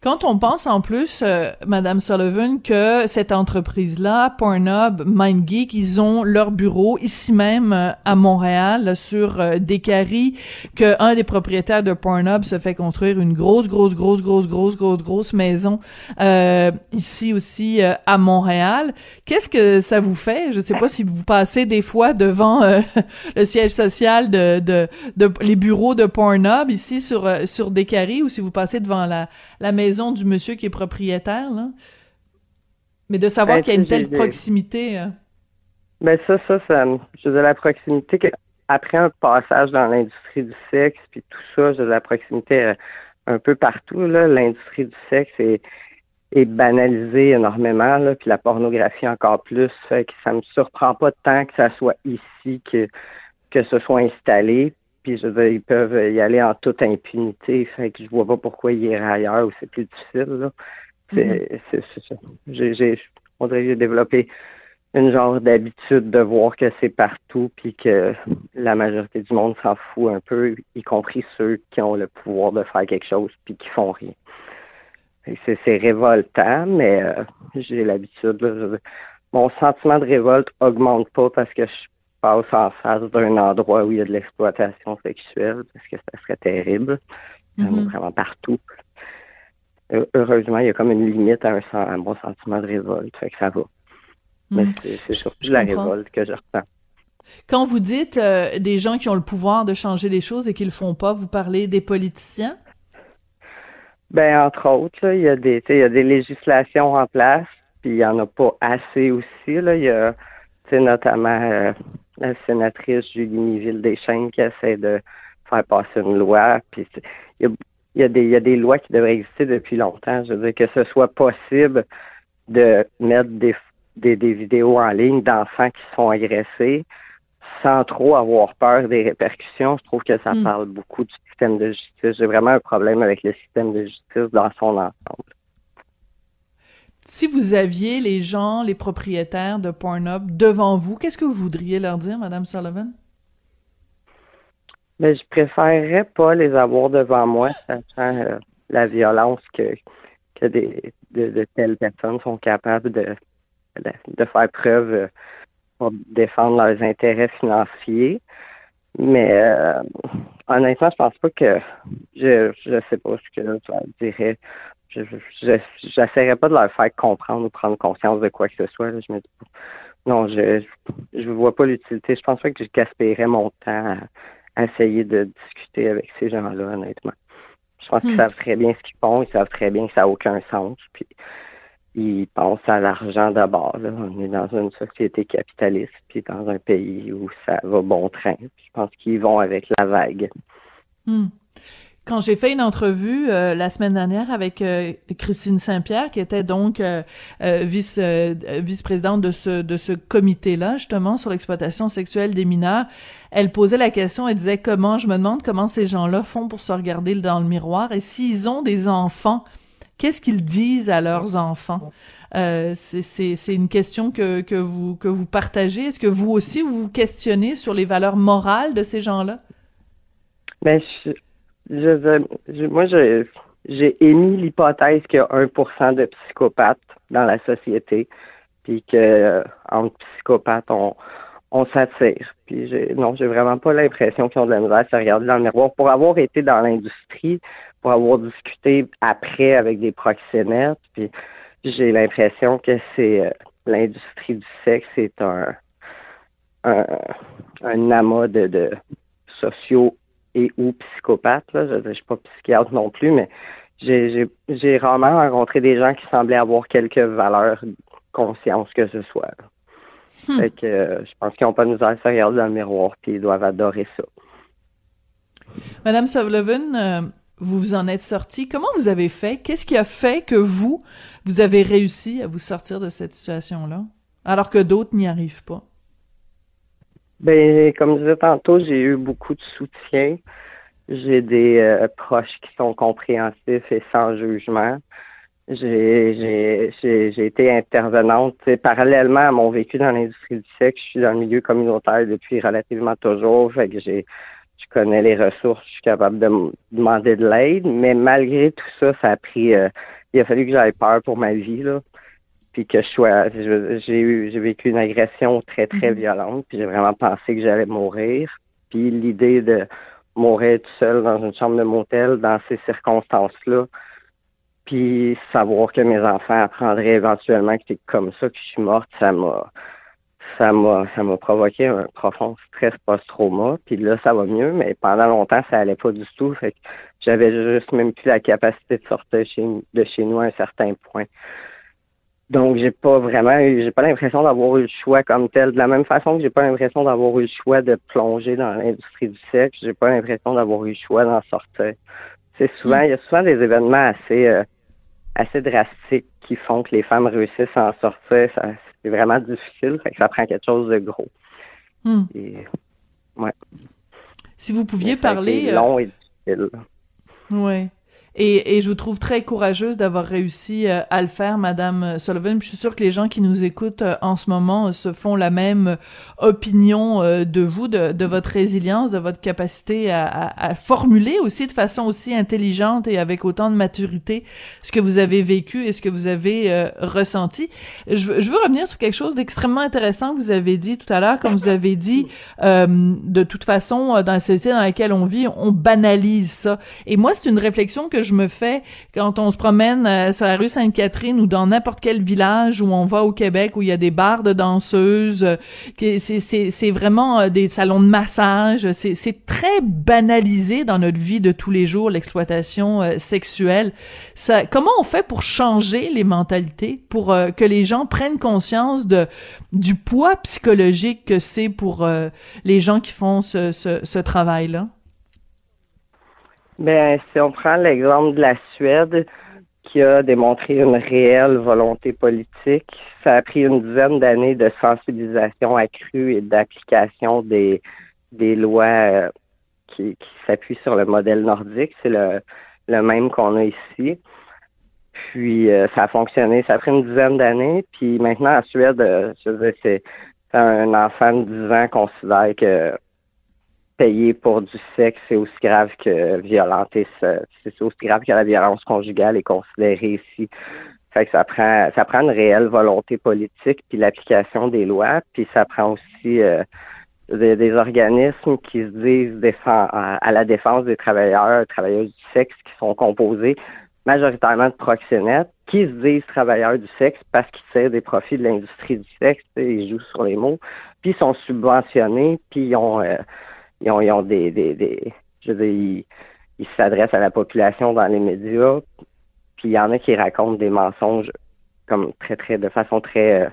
Quand on pense en plus, euh, Madame Sullivan, que cette entreprise-là, Pornhub, MindGeek, ils ont leur bureau ici même euh, à Montréal, sur euh, Descaries, que un des propriétaires de Pornhub se fait construire une grosse, grosse, grosse, grosse, grosse, grosse, grosse maison euh, ici aussi à Montréal. Qu'est-ce que ça vous fait? Je sais pas si vous passez des fois devant le siège social de, de, de, les bureaux de Pornhub ici sur sur Descaries ou si vous passez devant la la maison maison du monsieur qui est propriétaire, là. Mais de savoir
Ben,
qu'il y a une telle proximité. euh,
Ben ça, ça, ça, je veux dire, la proximité, après un passage dans l'industrie du sexe, puis tout ça, je veux dire, la proximité euh, un peu partout, là, l'industrie du sexe est, est banalisée énormément, là, puis la pornographie encore plus, fait que ça me surprend pas tant que ça soit ici que, que ce soit installé, puis je veux dire, ils peuvent y aller en toute impunité, fait que je vois pas pourquoi ils iraient ailleurs où c'est plus difficile. C'est, ça. J'ai, on dirait que j'ai développé une genre d'habitude de voir que c'est partout puis que la majorité du monde s'en fout un peu, y compris ceux qui ont le pouvoir de faire quelque chose puis qui font rien. C'est, révoltant, mais euh, j'ai l'habitude. mon sentiment de révolte augmente pas parce que je passe en face d'un endroit où il y a de l'exploitation sexuelle, parce que ça serait terrible.
Mhm.
vraiment partout. Heu- Heureusement, il y a comme une limite à, un, à mon sentiment de révolte, fait que ça va. Mais
Mm.
c'est, surtout la
comprends.
révolte que je ressens.
Quand vous dites euh, des gens qui ont le pouvoir de changer les choses et qui le font pas, vous parlez des politiciens?
Ben, entre autres, là, il y a des, il y a des législations en place, puis il y en a pas assez aussi. Là. Il y a, notamment euh, la sénatrice Julie Miville Deschênes qui essaie de faire passer une loi. Puis il y y a des lois qui devraient exister depuis longtemps. Je veux dire que ce soit possible de mettre des, des, des vidéos en ligne d'enfants qui sont agressés sans trop avoir peur des répercussions. Je trouve que ça
Hmm.
parle beaucoup du système de justice. J'ai vraiment un problème avec le système de justice dans son ensemble.
Si vous aviez les gens, les propriétaires de Pornhub devant vous, qu'est-ce que vous voudriez leur dire, Madame Sullivan?
Mais je préférerais pas les avoir devant moi, sachant euh, la violence que, que des, de, de telles personnes sont capables de, de, de faire preuve euh, pour défendre leurs intérêts financiers. Mais euh, honnêtement, je pense pas que je je sais pas ce que je dirais. Je je- j'essaierais pas de leur faire comprendre ou prendre conscience de quoi que ce soit. là. Je me dis non, je je vois pas l'utilité. Je pense pas que je gaspillerais mon temps à, à essayer de discuter avec ces gens-là, honnêtement. Je pense qu'ils
Hmm.
savent très bien ce qu'ils font, ils savent très bien que ça n'a aucun sens. Puis ils pensent à l'argent d'abord. On est dans une société capitaliste, puis dans un pays où ça va bon train. Puis je pense qu'ils vont avec la vague.
Hmm. Quand j'ai fait une entrevue euh, la semaine dernière avec euh, Christine Saint-Pierre, qui était donc euh, euh, vice euh, vice-présidente de ce de ce comité-là, justement sur l'exploitation sexuelle des mineurs, elle posait la question, elle disait comment je me demande comment ces gens-là font pour se regarder dans le miroir et s'ils ont des enfants, qu'est-ce qu'ils disent à leurs enfants? Euh, c'est une question que que vous que vous partagez. Est-ce que vous aussi vous vous questionnez sur les valeurs morales de ces gens-là?
Mais je, je, moi, j'ai émis l'hypothèse qu'il y a 1% de psychopathes dans la société, puis que euh, entre psychopathes, on, on s'attire. Puis non, j'ai vraiment pas l'impression qu'ils ont de la misère à se regarder dans le miroir. Pour avoir été dans l'industrie, pour avoir discuté après avec des proxénètes, puis j'ai l'impression que c'est euh, l'industrie du sexe est un un, un amas de, de sociaux et ou psychopathes. Là. Je ne suis pas psychiatre non plus, mais j'ai, rarement rencontré des gens qui semblaient avoir quelques valeurs, conscience que ce soit. Hmm. Fait que euh, je pense qu'ils n'ont pas de misère à se regarder dans le miroir, puis ils doivent adorer ça.
Madame Sullivan, euh, vous vous en êtes sortie. Comment vous avez fait? Qu'est-ce qui a fait que vous, vous avez réussi à vous sortir de cette situation-là, alors que d'autres n'y arrivent pas?
Ben, comme je disais tantôt, j'ai eu beaucoup de soutien. J'ai des euh, proches qui sont compréhensifs et sans jugement. J'ai été intervenante. Parallèlement à mon vécu dans l'industrie du sexe, je suis dans le milieu communautaire depuis relativement toujours. Fait que j'ai je connais les ressources, je suis capable de demander de l'aide, mais malgré tout ça, ça a pris euh, il a fallu que j'aille peur pour ma vie, là. Puis que je sois j'ai eu j'ai vécu une agression très, très mhm. violente, puis j'ai vraiment pensé que j'allais mourir. Puis l'idée de mourir tout seul dans une chambre de motel dans ces circonstances-là, puis savoir que mes enfants apprendraient éventuellement que c'est comme ça que je suis morte, ça m'a ça m'a ça m'a provoqué un profond stress post-trauma. Puis là, ça va mieux, mais pendant longtemps, ça allait pas du tout. Fait que j'avais juste même plus la capacité de sortir chez, de chez nous à un certain point. Donc, j'ai pas vraiment eu, j'ai pas l'impression d'avoir eu le choix comme tel. De la même façon que j'ai pas l'impression d'avoir eu le choix de plonger dans l'industrie du sexe, j'ai pas l'impression d'avoir eu le choix d'en sortir. C'est souvent, il y a souvent des événements assez, euh, assez drastiques qui font que les femmes réussissent à en sortir. Ça, c'est vraiment difficile, fait que ça prend quelque chose de gros.
Hmm. ouais. Si vous pouviez parler.
C'est long et difficile.
Oui. Et, et, je vous trouve très courageuse d'avoir réussi euh, à le faire, Madame Sullivan. Je suis sûre que les gens qui nous écoutent euh, en ce moment euh, se font la même opinion de vous, de, votre résilience, de votre capacité à, formuler aussi de façon aussi intelligente et avec autant de maturité ce que vous avez vécu et ce que vous avez ressenti. Je, je, veux revenir sur quelque chose d'extrêmement intéressant que vous avez dit tout à l'heure, comme vous avez dit, de toute façon, dans la société dans laquelle on vit, on banalise ça. Et moi, c'est une réflexion que je me fais quand on se promène euh, sur la rue Sainte-Catherine ou dans n'importe quel village où on va au Québec où il y a des bars de danseuses, euh, c'est vraiment euh, des salons de massage, c'est très banalisé dans notre vie de tous les jours l'exploitation sexuelle. Ça, comment on fait pour changer les mentalités, pour que les gens prennent conscience de du poids psychologique que c'est pour les gens qui font ce, ce, ce travail-là?
Ben, si on prend l'exemple de la Suède, qui a démontré une réelle volonté politique, ça a pris une dizaine d'années de sensibilisation accrue et d'application des, des lois euh, qui, qui s'appuient sur le modèle nordique. C'est le, le même qu'on a ici. Puis euh, ça a fonctionné. Ça a pris une dizaine d'années. Puis maintenant, en Suède, euh, je veux dire, c'est un enfant de 10 ans considère que payer pour du sexe, c'est aussi grave que violenter, c'est aussi grave que la violence conjugale est considérée ici. Fait que ça prend, ça prend une réelle volonté politique puis l'application des lois, puis ça prend aussi euh, des, organismes qui se disent défend, à, la défense des travailleurs, travailleuses du sexe qui sont composés majoritairement de proxénètes, qui se disent travailleurs du sexe parce qu'ils tirent des profits de l'industrie du sexe, ils jouent sur les mots, puis ils sont subventionnés, puis ils ont euh, ils ont, ils ont des, des, des, je veux dire, ils, s'adressent à la population dans les médias, puis il y en a qui racontent des mensonges comme très, très, de façon très, euh,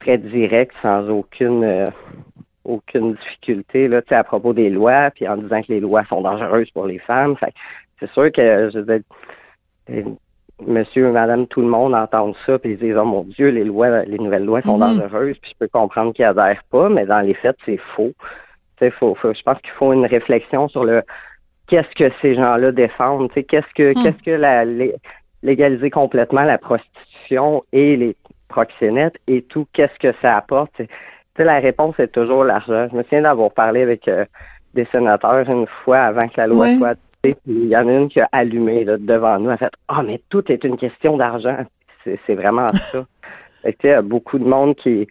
très directe, sans aucune, euh, aucune difficulté, là, à propos des lois, puis en disant que les lois sont dangereuses pour les femmes. Fait c'est sûr que, je veux dire, monsieur, madame, tout le monde entend ça, puis ils disent, oh mon Dieu, les lois, les nouvelles lois sont mm-hmm. dangereuses, puis je peux comprendre qu'ils adhèrent pas, mais dans les faits, c'est faux. Faut, je pense qu'il faut une réflexion sur le qu'est-ce que ces gens-là défendent. Qu'est-ce que hmm. qu'est-ce que la, légaliser complètement la prostitution et les proxénètes et tout, qu'est-ce que ça apporte? T'sais, la réponse est toujours l'argent. Je me souviens d'avoir parlé avec euh, des sénateurs une fois avant que la loi soit il y en a une qui a allumé devant nous, a fait Ah, oh, mais tout est une question d'argent. C'est vraiment ça. il y a beaucoup de monde qui,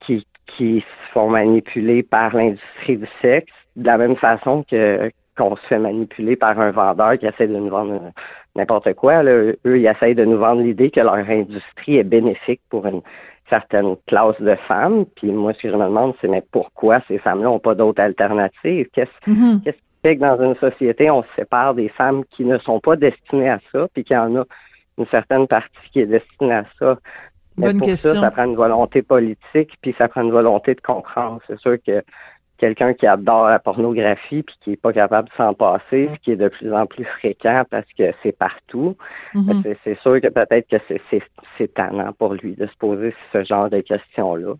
qui, qui se font manipuler par l'industrie du sexe, de la même façon que qu'on se fait manipuler par un vendeur qui essaie de nous vendre n'importe quoi. Là. Eux, ils essayent de nous vendre l'idée que leur industrie est bénéfique pour une certaine classe de femmes. Puis moi, ce que je me demande, c'est mais pourquoi ces femmes-là n'ont pas d'autres alternatives? Qu'est-ce mm-hmm. qu'est-ce qui fait que dans une société, on se sépare des femmes qui ne sont pas destinées à ça, puis qu'il y en a une certaine partie qui est destinée à ça? Mais
Bonne
pour
question.
ça, ça prend une volonté politique, puis ça prend une volonté de comprendre. C'est sûr que quelqu'un qui adore la pornographie puis qui est pas capable de s'en passer, ce qui est de plus en plus fréquent parce que c'est partout,
Mhm.
c'est- c'est sûr que peut-être que c'est- c'est c'est tannant pour lui de se poser ce genre de questions-là.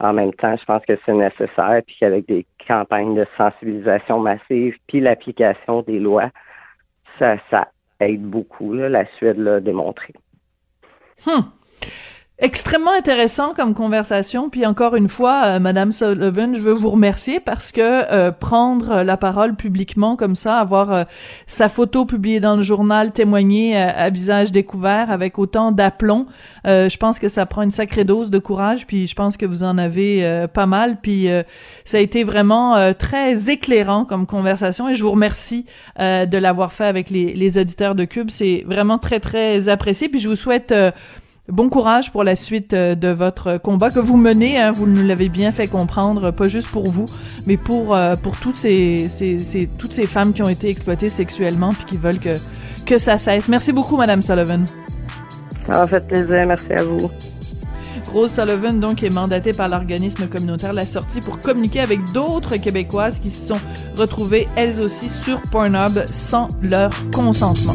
En même temps, je pense que c'est nécessaire, puis qu'avec des campagnes de sensibilisation massive, puis l'application des lois, ça, ça aide beaucoup. Là, la Suède l'a démontré.
Hmm. Extrêmement intéressant comme conversation. Puis encore une fois, euh, Madame Sullivan, je veux vous remercier parce que euh, prendre la parole publiquement comme ça, avoir euh, sa photo publiée dans le journal, témoigner euh, à visage découvert avec autant d'aplomb, euh, je pense que ça prend une sacrée dose de courage. Puis je pense que vous en avez pas mal. Puis ça a été vraiment très éclairant comme conversation et je vous remercie de l'avoir fait avec les, les auditeurs de Cube. C'est vraiment très très apprécié. Puis je vous souhaite Bon courage pour la suite euh, de votre combat que vous menez. Hein, vous nous l'avez bien fait comprendre, pas juste pour vous, mais pour euh, pour toutes ces, ces, ces- toutes ces femmes qui ont été exploitées sexuellement puis qui veulent que que ça cesse. Merci beaucoup, Madame Sullivan.
Ça m'a fait plaisir. Merci à vous.
Rose Sullivan, donc, est mandatée par l'organisme communautaire La Sortie pour communiquer avec d'autres Québécoises qui se sont retrouvées, elles aussi, sur Pornhub sans leur consentement.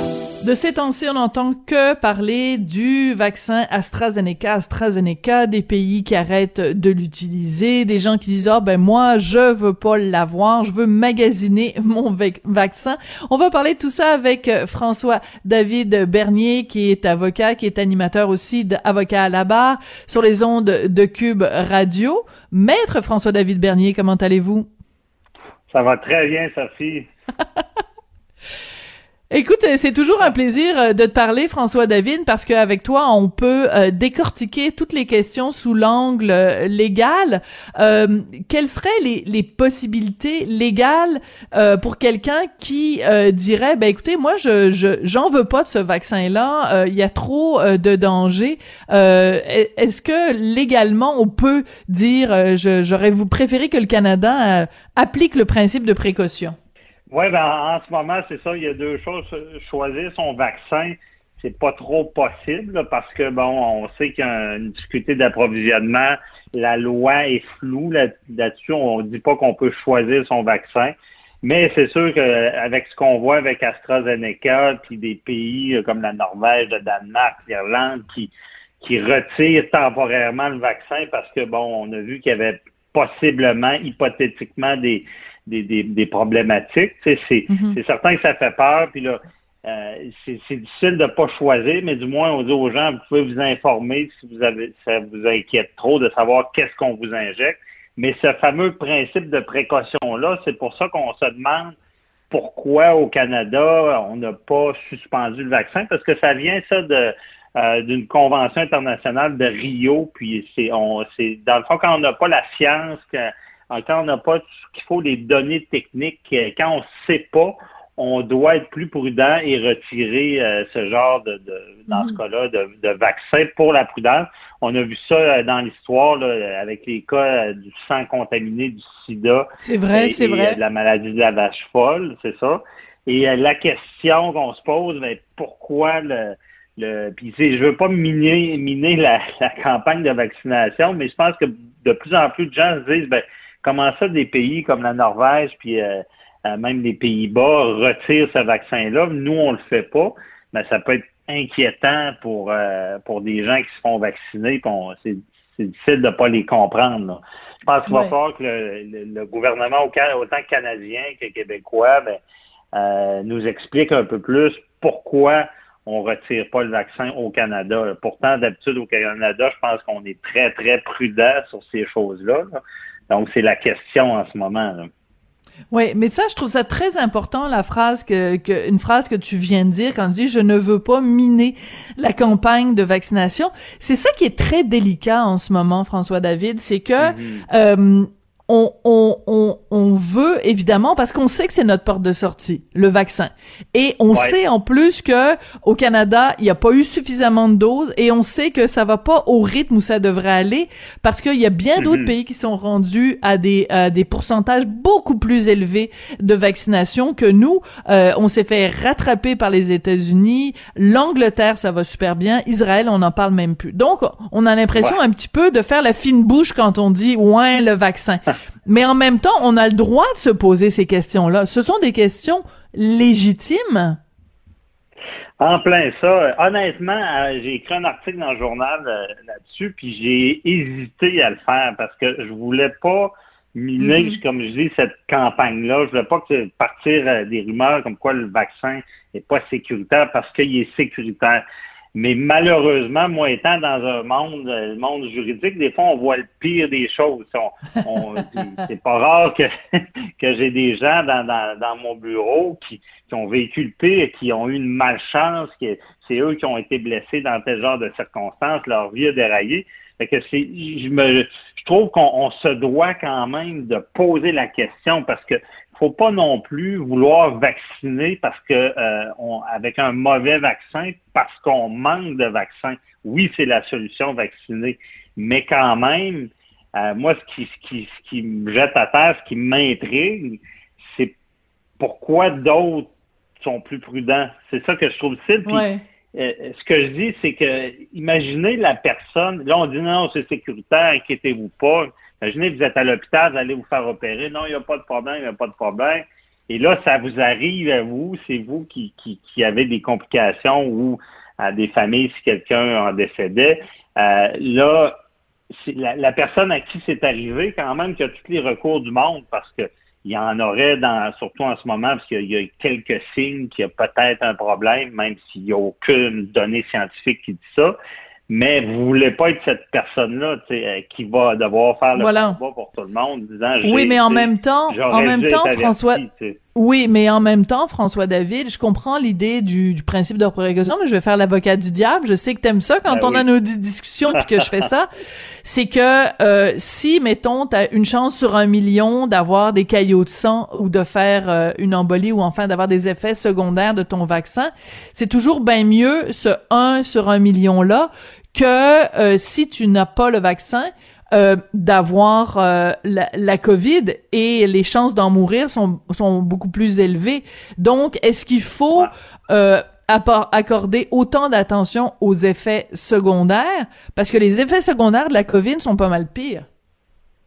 De ces temps-ci, on n'entend que parler du vaccin AstraZeneca, AstraZeneca, des pays qui arrêtent de l'utiliser, des gens qui disent ah ben moi je veux pas l'avoir, je veux magasiner mon vac- vaccin. On va parler de tout ça avec euh, François David Bernier qui est avocat, qui est animateur aussi d'avocat à la barre sur les ondes de Cube Radio. Maître François David Bernier, comment allez-vous?
Ça va très bien, Sophie.
Écoute, euh, c'est toujours un plaisir euh, de te parler, François David, parce qu'avec toi, on peut euh, décortiquer toutes les questions sous l'angle légal. Euh, quelles seraient les, les possibilités légales pour quelqu'un qui dirait, ben écoutez, moi, je je- j'en veux pas de ce vaccin-là. Il y a trop de dangers. Est- Est-ce que légalement, on peut dire, j'aurais vous préféré que le Canada applique le principe de précaution?
Oui, ben, en ce moment, c'est ça. Il y a deux choses. Choisir son vaccin, c'est pas trop possible parce que, bon, on sait qu'il y a une difficulté d'approvisionnement. La loi est floue là- là-dessus. on dit pas qu'on peut choisir son vaccin. Mais c'est sûr qu'avec ce qu'on voit avec AstraZeneca, puis des pays euh, comme la Norvège, le Danemark, l'Irlande, qui, qui retirent temporairement le vaccin parce que, bon, on a vu qu'il y avait possiblement, hypothétiquement, des, des, des, des problématiques. Tu sais, c'est
Mhm.
c'est certain que ça fait peur. Puis là, euh, c'est difficile de pas choisir, mais du moins, on dit aux gens, vous pouvez vous informer si vous avez, ça vous inquiète trop de savoir qu'est-ce qu'on vous injecte. Mais ce fameux principe de précaution-là, c'est pour ça qu'on se demande pourquoi au Canada, on n'a pas suspendu le vaccin, parce que ça vient, ça, de euh, d'une convention internationale de Rio, puis c'est on c'est dans le fond quand on n'a pas la science, que- quand on n'a pas ce qu'il faut, les données techniques, euh, quand on ne sait pas, on doit être plus prudent et retirer euh, ce genre de, de dans ce cas-là, de, de vaccin pour la prudence. On a vu ça euh, dans l'histoire avec les cas du sang contaminé, du sida,
C'est vrai,
et-
c'est
et,
vrai.
euh, de la maladie de la vache folle, c'est ça. Et euh, la question qu'on se pose, ben, pourquoi le, le puis je veux pas miner, miner la, la campagne de vaccination, mais je pense que de plus en plus de gens se disent, ben, comment ça des pays comme la Norvège, puis euh, euh, même les Pays-Bas retirent ce vaccin-là, nous on le fait pas, ben, ça peut être inquiétant pour euh, pour des gens qui se font vacciner, puis on- c'est c'est difficile de pas les comprendre. là. Je pense qu'il va
Ouais.
falloir que le, le- le gouvernement, autant canadien que québécois, ben, euh, nous explique un peu plus pourquoi on retire pas le vaccin au Canada. Pourtant, d'habitude, au Canada, je pense qu'on est très, très prudent sur ces choses-là. là. Donc, c'est la question en ce moment. là.
Oui, mais ça, je trouve ça très important, la phrase que, que, une phrase que tu viens de dire quand tu dis je ne veux pas miner la campagne de vaccination. C'est ça qui est très délicat en ce moment, François David, c'est que, euh, on, on, on, on veut évidemment parce qu'on sait que c'est notre porte de sortie, le vaccin. Et on sait en plus que au Canada, il n'y a pas eu suffisamment de doses et on sait que ça va pas au rythme où ça devrait aller parce qu'il y a bien
Mhm.
d'autres pays qui sont rendus à des à des pourcentages beaucoup plus élevés de vaccination que nous. Euh, on s'est fait rattraper par les États-Unis, l'Angleterre, ça va super bien, Israël, on n'en parle même plus. Donc, on a l'impression
Ouais.
un petit peu de faire la fine bouche quand on dit ouais le vaccin. Mais en même temps, on a le droit de se poser ces questions-là. Ce sont des questions légitimes.
En plein ça. Honnêtement, euh, j'ai écrit un article dans le journal euh, là-dessus, puis j'ai hésité à le faire parce que je voulais pas miner,
Mhm.
comme je dis, cette campagne-là. Je voulais pas que partir euh, des rumeurs comme quoi le vaccin n'est pas sécuritaire parce qu'il est sécuritaire. Mais malheureusement, moi étant dans un monde, euh, le monde juridique, des fois on voit le pire des choses. C'est pas rare que, que j'ai des gens dans, dans, dans mon bureau qui, qui ont vécu le pire, qui ont eu une malchance, que c'est eux qui ont été blessés dans tel genre de circonstances, leur vie a déraillé. Fait que c'est, je me, je trouve qu'on on se doit quand même de poser la question parce que faut pas non plus vouloir vacciner parce que euh, avec un mauvais vaccin parce qu'on manque de vaccins. Oui, c'est la solution vacciner, mais quand même, euh, moi ce qui, me jette à terre, ce qui m'intrigue, c'est pourquoi d'autres sont plus prudents. C'est ça que je trouve difficile. Euh, ce que je dis, c'est que imaginez la personne, là on dit non, c'est sécuritaire, inquiétez-vous pas. Imaginez vous êtes à l'hôpital, vous allez vous faire opérer, non, il n'y a pas de problème, il n'y a pas de problème. Et là, ça vous arrive à vous, c'est vous qui, qui, qui avez des complications ou à des familles si quelqu'un en décédait. Euh, là, la personne à qui c'est arrivé, quand même, qui a tous les recours du monde parce que il y en aurait dans, surtout en ce moment, parce qu'il y a quelques signes qu'il y a peut-être un problème, même s'il n'y a aucune donnée scientifique qui dit ça. Mais vous voulez pas être cette personne-là, euh, qui va devoir faire le
Voilà.
combat pour tout le monde, disant.
Oui, mais en même temps, en même temps,
averti,
François. Oui, mais en même temps, François David, je comprends l'idée du, du principe de précaution, mais je vais faire l'avocat du diable. Je sais que t'aimes ça quand
Ben
on a nos di- discussions puis que je fais ça. C'est que euh, si, mettons, t'as une chance sur un million d'avoir des caillots de sang ou de faire euh, une embolie ou enfin d'avoir des effets secondaires de ton vaccin, c'est toujours bien mieux ce 1 sur un million là que euh, si tu n'as pas le vaccin euh, d'avoir euh, la, la COVID et les chances d'en mourir sont, sont beaucoup plus élevées. Donc, est-ce qu'il faut euh, accorder autant d'attention aux effets secondaires? Parce que les effets secondaires de la COVID sont pas mal pires.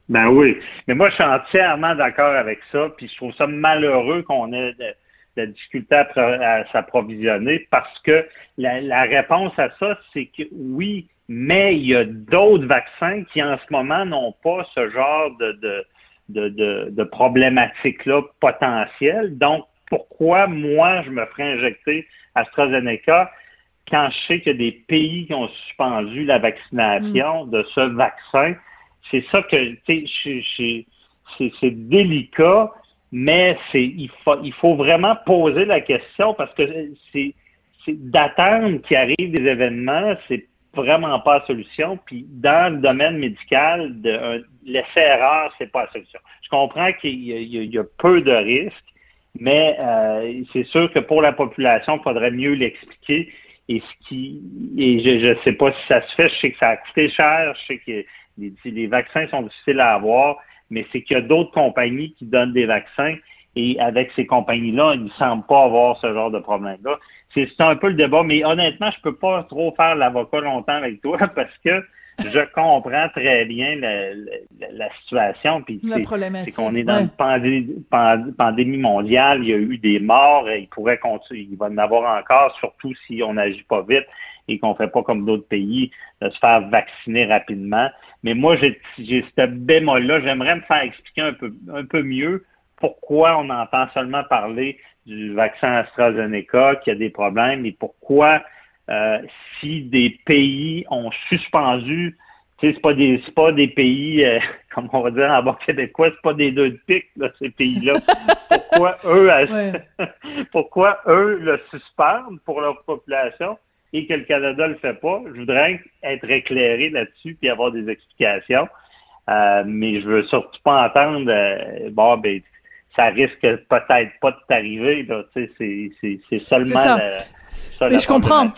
Ben oui. Mais moi, je suis entièrement d'accord avec ça. Puis je trouve ça malheureux qu'on ait de, de la difficulté à, à s'approvisionner parce que la, la réponse à ça, c'est que oui, mais il y a d'autres vaccins qui en ce moment n'ont pas ce genre de, de, de, de, de problématique-là potentielle. Donc, pourquoi moi, je me ferais injecter AstraZeneca quand je sais qu'il y a des pays qui ont suspendu la vaccination de ce vaccin? c'est ça que tu sais, c'est délicat, mais c'est il faut il faut vraiment poser la question parce que c'est c'est d'attendre qu'il arrive des événements, c'est vraiment pas la solution. Puis dans le domaine médical, l'essai-erreur, c'est pas la solution. Je comprends qu'il y, a- peu de risques, mais euh, c'est sûr que pour la population, il faudrait mieux l'expliquer. Et ce qui et je ne sais pas si ça se fait, je sais que ça a coûté cher, je sais que les vaccins sont difficiles à avoir, mais c'est qu'il y a d'autres compagnies qui donnent des vaccins et avec ces compagnies-là, ils ne semblent pas avoir ce genre de problème-là. C'est un peu le débat, mais honnêtement, je peux pas trop faire l'avocat longtemps avec toi parce que je comprends très bien la, la- la situation. Puis
La
c'est-
problématique,
c'est qu'on est dans
ouais.
une pandémie, pand- pandémie mondiale, il y a eu des morts, et il pourrait continuer, il va en avoir encore, surtout si on n'agit pas vite et qu'on fait pas comme d'autres pays, de se faire vacciner rapidement. Mais moi, j'ai j'ai ce bémol-là. J'aimerais me faire expliquer un peu, un peu mieux pourquoi on entend seulement parler du vaccin AstraZeneca, qu'il y a des problèmes, et pourquoi euh, si des pays ont suspendu, tu sais, c'est pas des c'est pas des pays, euh, comme on va dire en bon québécois, c'est pas des deux de pique, là, ces pays-là. pourquoi eux
Ouais.
pourquoi eux le suspendent pour leur population et que le Canada le fait pas? Je voudrais être éclairé là-dessus puis avoir des explications. Euh, mais je veux surtout pas entendre euh, bon ben ça risque peut-être pas de t'arriver. C'est seulement
ça. Mais je comprends.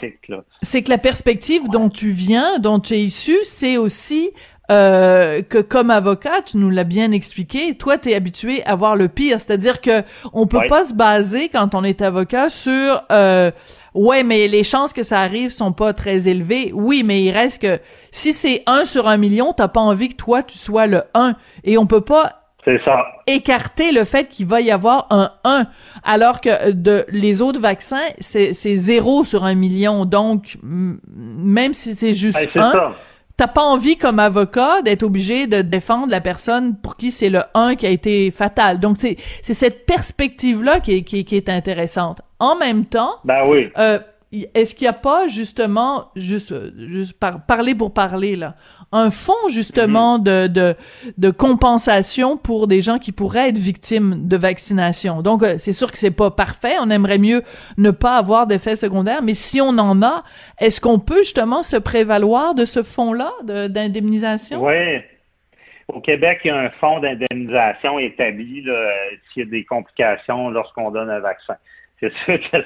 c'est que la perspective dont tu viens, dont tu es issu, c'est aussi euh, que comme avocat, tu nous l'as bien expliqué, toi tu es habitué à voir le pire, c'est-à-dire que on peut
Ouais.
pas se baser quand on est avocat sur euh, ouais mais les chances que ça arrive sont pas très élevées. Oui, mais il reste que si c'est un sur un million, t'as pas envie que toi tu sois le 1 et on peut pas
C'est ça.
écarter le fait qu'il va y avoir un 1, alors que de les autres vaccins, c'est c'est zéro sur un million. Donc, même si c'est juste
c'est
un,
ça.
t'as pas envie comme avocat d'être obligé de défendre la personne pour qui c'est le 1 qui a été fatal. Donc, c'est c'est cette perspective-là qui est, qui, est- qui est intéressante. En même temps,
Ben oui.
euh, est-ce qu'il n'y a pas justement, juste, juste par, parler pour parler là, un fonds justement de, de de compensation pour des gens qui pourraient être victimes de vaccination. Donc euh, c'est sûr que c'est pas parfait, on aimerait mieux ne pas avoir d'effets secondaires, mais si on en a, est-ce qu'on peut justement se prévaloir de ce fonds-là de- d'indemnisation?
Oui. Au Québec, il y a un fonds d'indemnisation établi euh, s'il y a des complications lorsqu'on donne un vaccin. C'est sûr que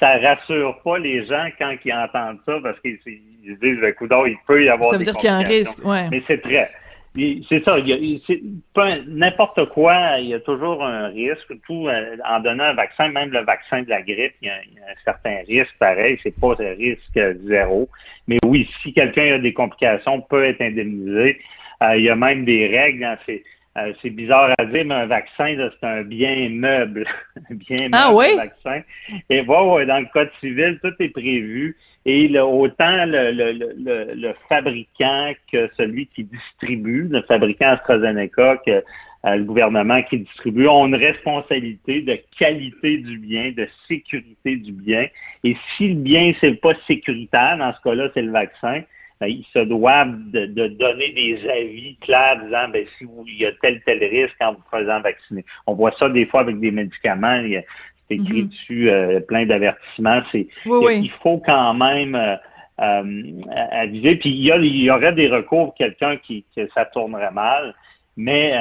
ça rassure pas les gens quand ils entendent ça parce qu'ils ils se disent, écoute, il peut y avoir
Ça veut
des
dire qu'il y a un risque, ouais.
Mais c'est très. C'est ça, il y a- il- c'est pas un- n'importe quoi, il y a toujours un risque. Tout euh, en donnant un vaccin, même le vaccin de la grippe, il y a, il y a un certain risque. Pareil, c'est pas un risque zéro. Mais oui, si quelqu'un a des complications, peut être indemnisé. Euh, il y a même des règles. hein, euh, c'est bizarre à dire, mais un vaccin, c'est un bien meuble. un bien meuble,
Ah oui?
un vaccin. Et voilà, ouais, dans le code civil, tout est prévu. Et le- autant le, le, le, le- le fabricant que celui qui distribue, le fabricant AstraZeneca, que euh, le gouvernement qui distribue, ont une responsabilité de qualité du bien, de sécurité du bien. Et si le bien, c'est pas sécuritaire, dans ce cas-là, c'est le vaccin, ben, ils se doivent de, de donner des avis clairs disant ben, si vous, il y a tel tel risque en vous faisant vacciner. On voit ça des fois avec des médicaments. Il y a- c'est écrit
Mhm.
dessus euh, plein d'avertissements. C'est
Oui,
il,
oui.
il faut quand même euh, euh, aviser. Puis il y, a, il y aurait des recours pour quelqu'un qui que ça tournerait mal. Mais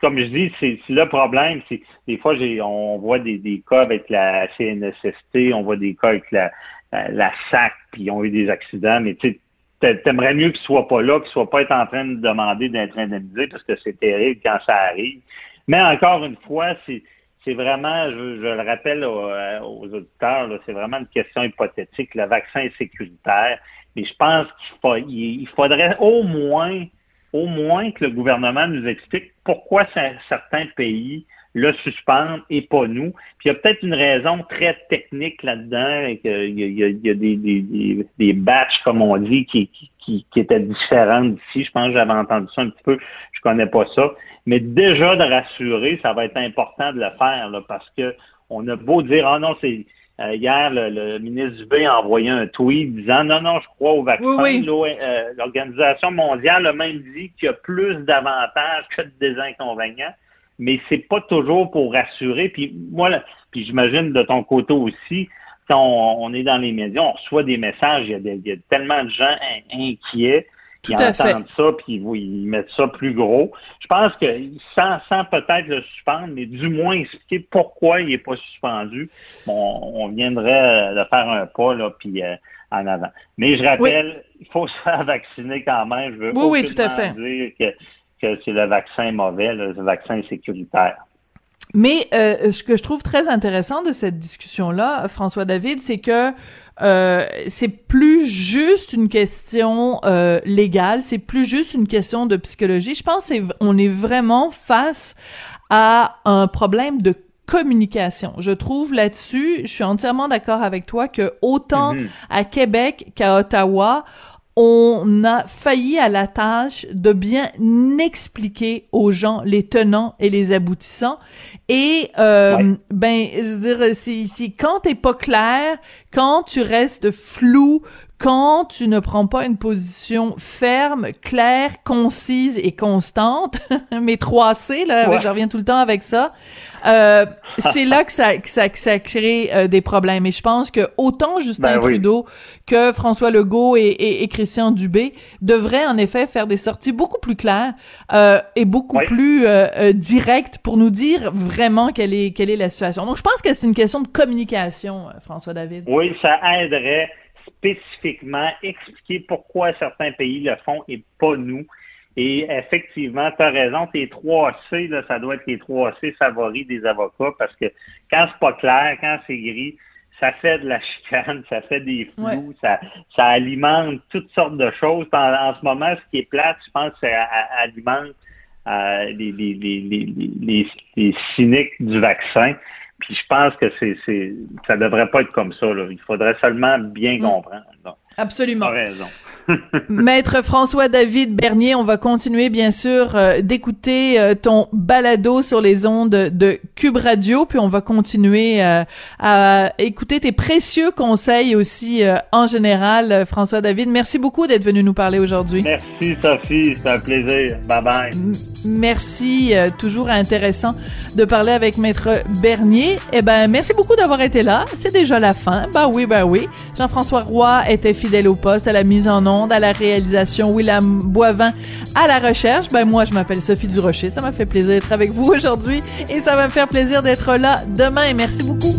comme je dis, c'est c'est le problème. C'est des fois j'ai on voit des, des cas avec la CNSST, on voit des cas avec la, la, la SAC, puis ils ont eu des accidents, mais tu T'aimerais mieux qu'ils soient pas là, qu'ils soient pas être en train de demander d'être indemnisés parce que c'est terrible quand ça arrive. Mais encore une fois, c'est vraiment, je, le rappelle aux, euh, aux auditeurs, c'est vraiment une question hypothétique. Le vaccin est sécuritaire, mais je pense qu'il faudrait au moins, au moins que le gouvernement nous explique pourquoi cer- certains pays le suspendent et pas nous. Puis il y a peut-être une raison très technique là-dedans, et que il y a, il y des, des, des, batchs, comme on dit, qui, qui, qui, qui étaient différentes d'ici. Je pense que j'avais entendu ça un petit peu. Je connais pas ça. Mais déjà de rassurer, ça va être important de le faire, là, parce que on a beau dire Ah non, c'est euh, hier, le, le ministre Dubé a envoyé un tweet disant non, non, je crois au vaccin.
Oui, oui.
L'O- euh, L'Organisation mondiale a même dit qu'il y a plus d'avantages que de désinconvénients, mais c'est pas toujours pour rassurer. Puis moi, là, puis j'imagine de ton côté aussi, quand on, on est dans les médias, on reçoit des messages, il y a, des- il y a tellement de gens in- inquiets
Tout
qui
à fait.
entendent ça, puis ils, ils mettent ça plus gros. Je pense que sans, sans peut-être le suspendre, mais du moins expliquer pourquoi il n'est pas suspendu, on, on viendrait de faire un pas, là, puis euh, en avant. Mais je rappelle, il faut se faire vacciner quand même. Je veux
Oui, oui, tout à fait.
dire que, que c'est le vaccin mauvais, le vaccin sécuritaire.
Mais euh, ce que je trouve très intéressant de cette discussion-là, François David, c'est que euh, c'est plus juste une question euh, légale, c'est plus juste une question de psychologie. Je pense qu'on est vraiment face à un problème de communication. Je trouve là-dessus, je suis entièrement d'accord avec toi que autant
Mhm.
à Québec qu'à Ottawa, on a failli à la tâche de bien expliquer aux gens les tenants et les aboutissants. Et euh,
Ouais.
ben, je veux dire, c'est c'est quand t'es pas clair, quand tu restes flou quand tu ne prends pas une position ferme, claire, concise et constante, mes trois C, là, je reviens tout le temps avec ça, euh, c'est là que ça, que ça, que ça crée euh, des problèmes. Et je pense que autant Justin
Ben oui.
Trudeau que François Legault et, et, et Christian Dubé devraient en effet faire des sorties beaucoup plus claires euh, et beaucoup
Oui.
plus euh, euh, directes pour nous dire vraiment quelle est, quelle est la situation. Donc je pense que c'est une question de communication, François David.
Oui, ça aiderait spécifiquement expliquer pourquoi certains pays le font et pas nous. Et effectivement, tu as raison, tes 3C, là, ça doit être les 3C favoris des avocats parce que quand c'est pas clair, quand c'est gris, ça fait de la chicane, ça fait des flous,
Ouais.
ça, ça alimente toutes sortes de choses. En, en ce moment, ce qui est plate, je pense, à- alimente euh, les, les, les, les, cyniques du vaccin. Puis je pense que c'est, c'est, ça devrait pas être comme ça. Là. Il faudrait seulement bien
Mm.
comprendre. Donc,
Absolument.
t'as raison.
Maître François-David Bernier, on va continuer bien sûr euh, d'écouter euh, ton balado sur les ondes de Cube Radio, puis on va continuer euh, à écouter tes précieux conseils aussi en général. François-David, merci beaucoup d'être venu nous parler aujourd'hui.
Merci Sophie, c'est un plaisir. Bye bye.
M- Merci, toujours intéressant de parler avec Maître Bernier. Eh ben, merci beaucoup d'avoir été là. C'est déjà la fin. Bah oui, bah oui. Jean-François Roy était fidèle au poste, à la mise en à la réalisation. William Boivin à la recherche. Ben moi, je m'appelle Sophie Durocher. Ça m'a fait plaisir d'être avec vous aujourd'hui et ça va me faire plaisir d'être là demain. Merci beaucoup.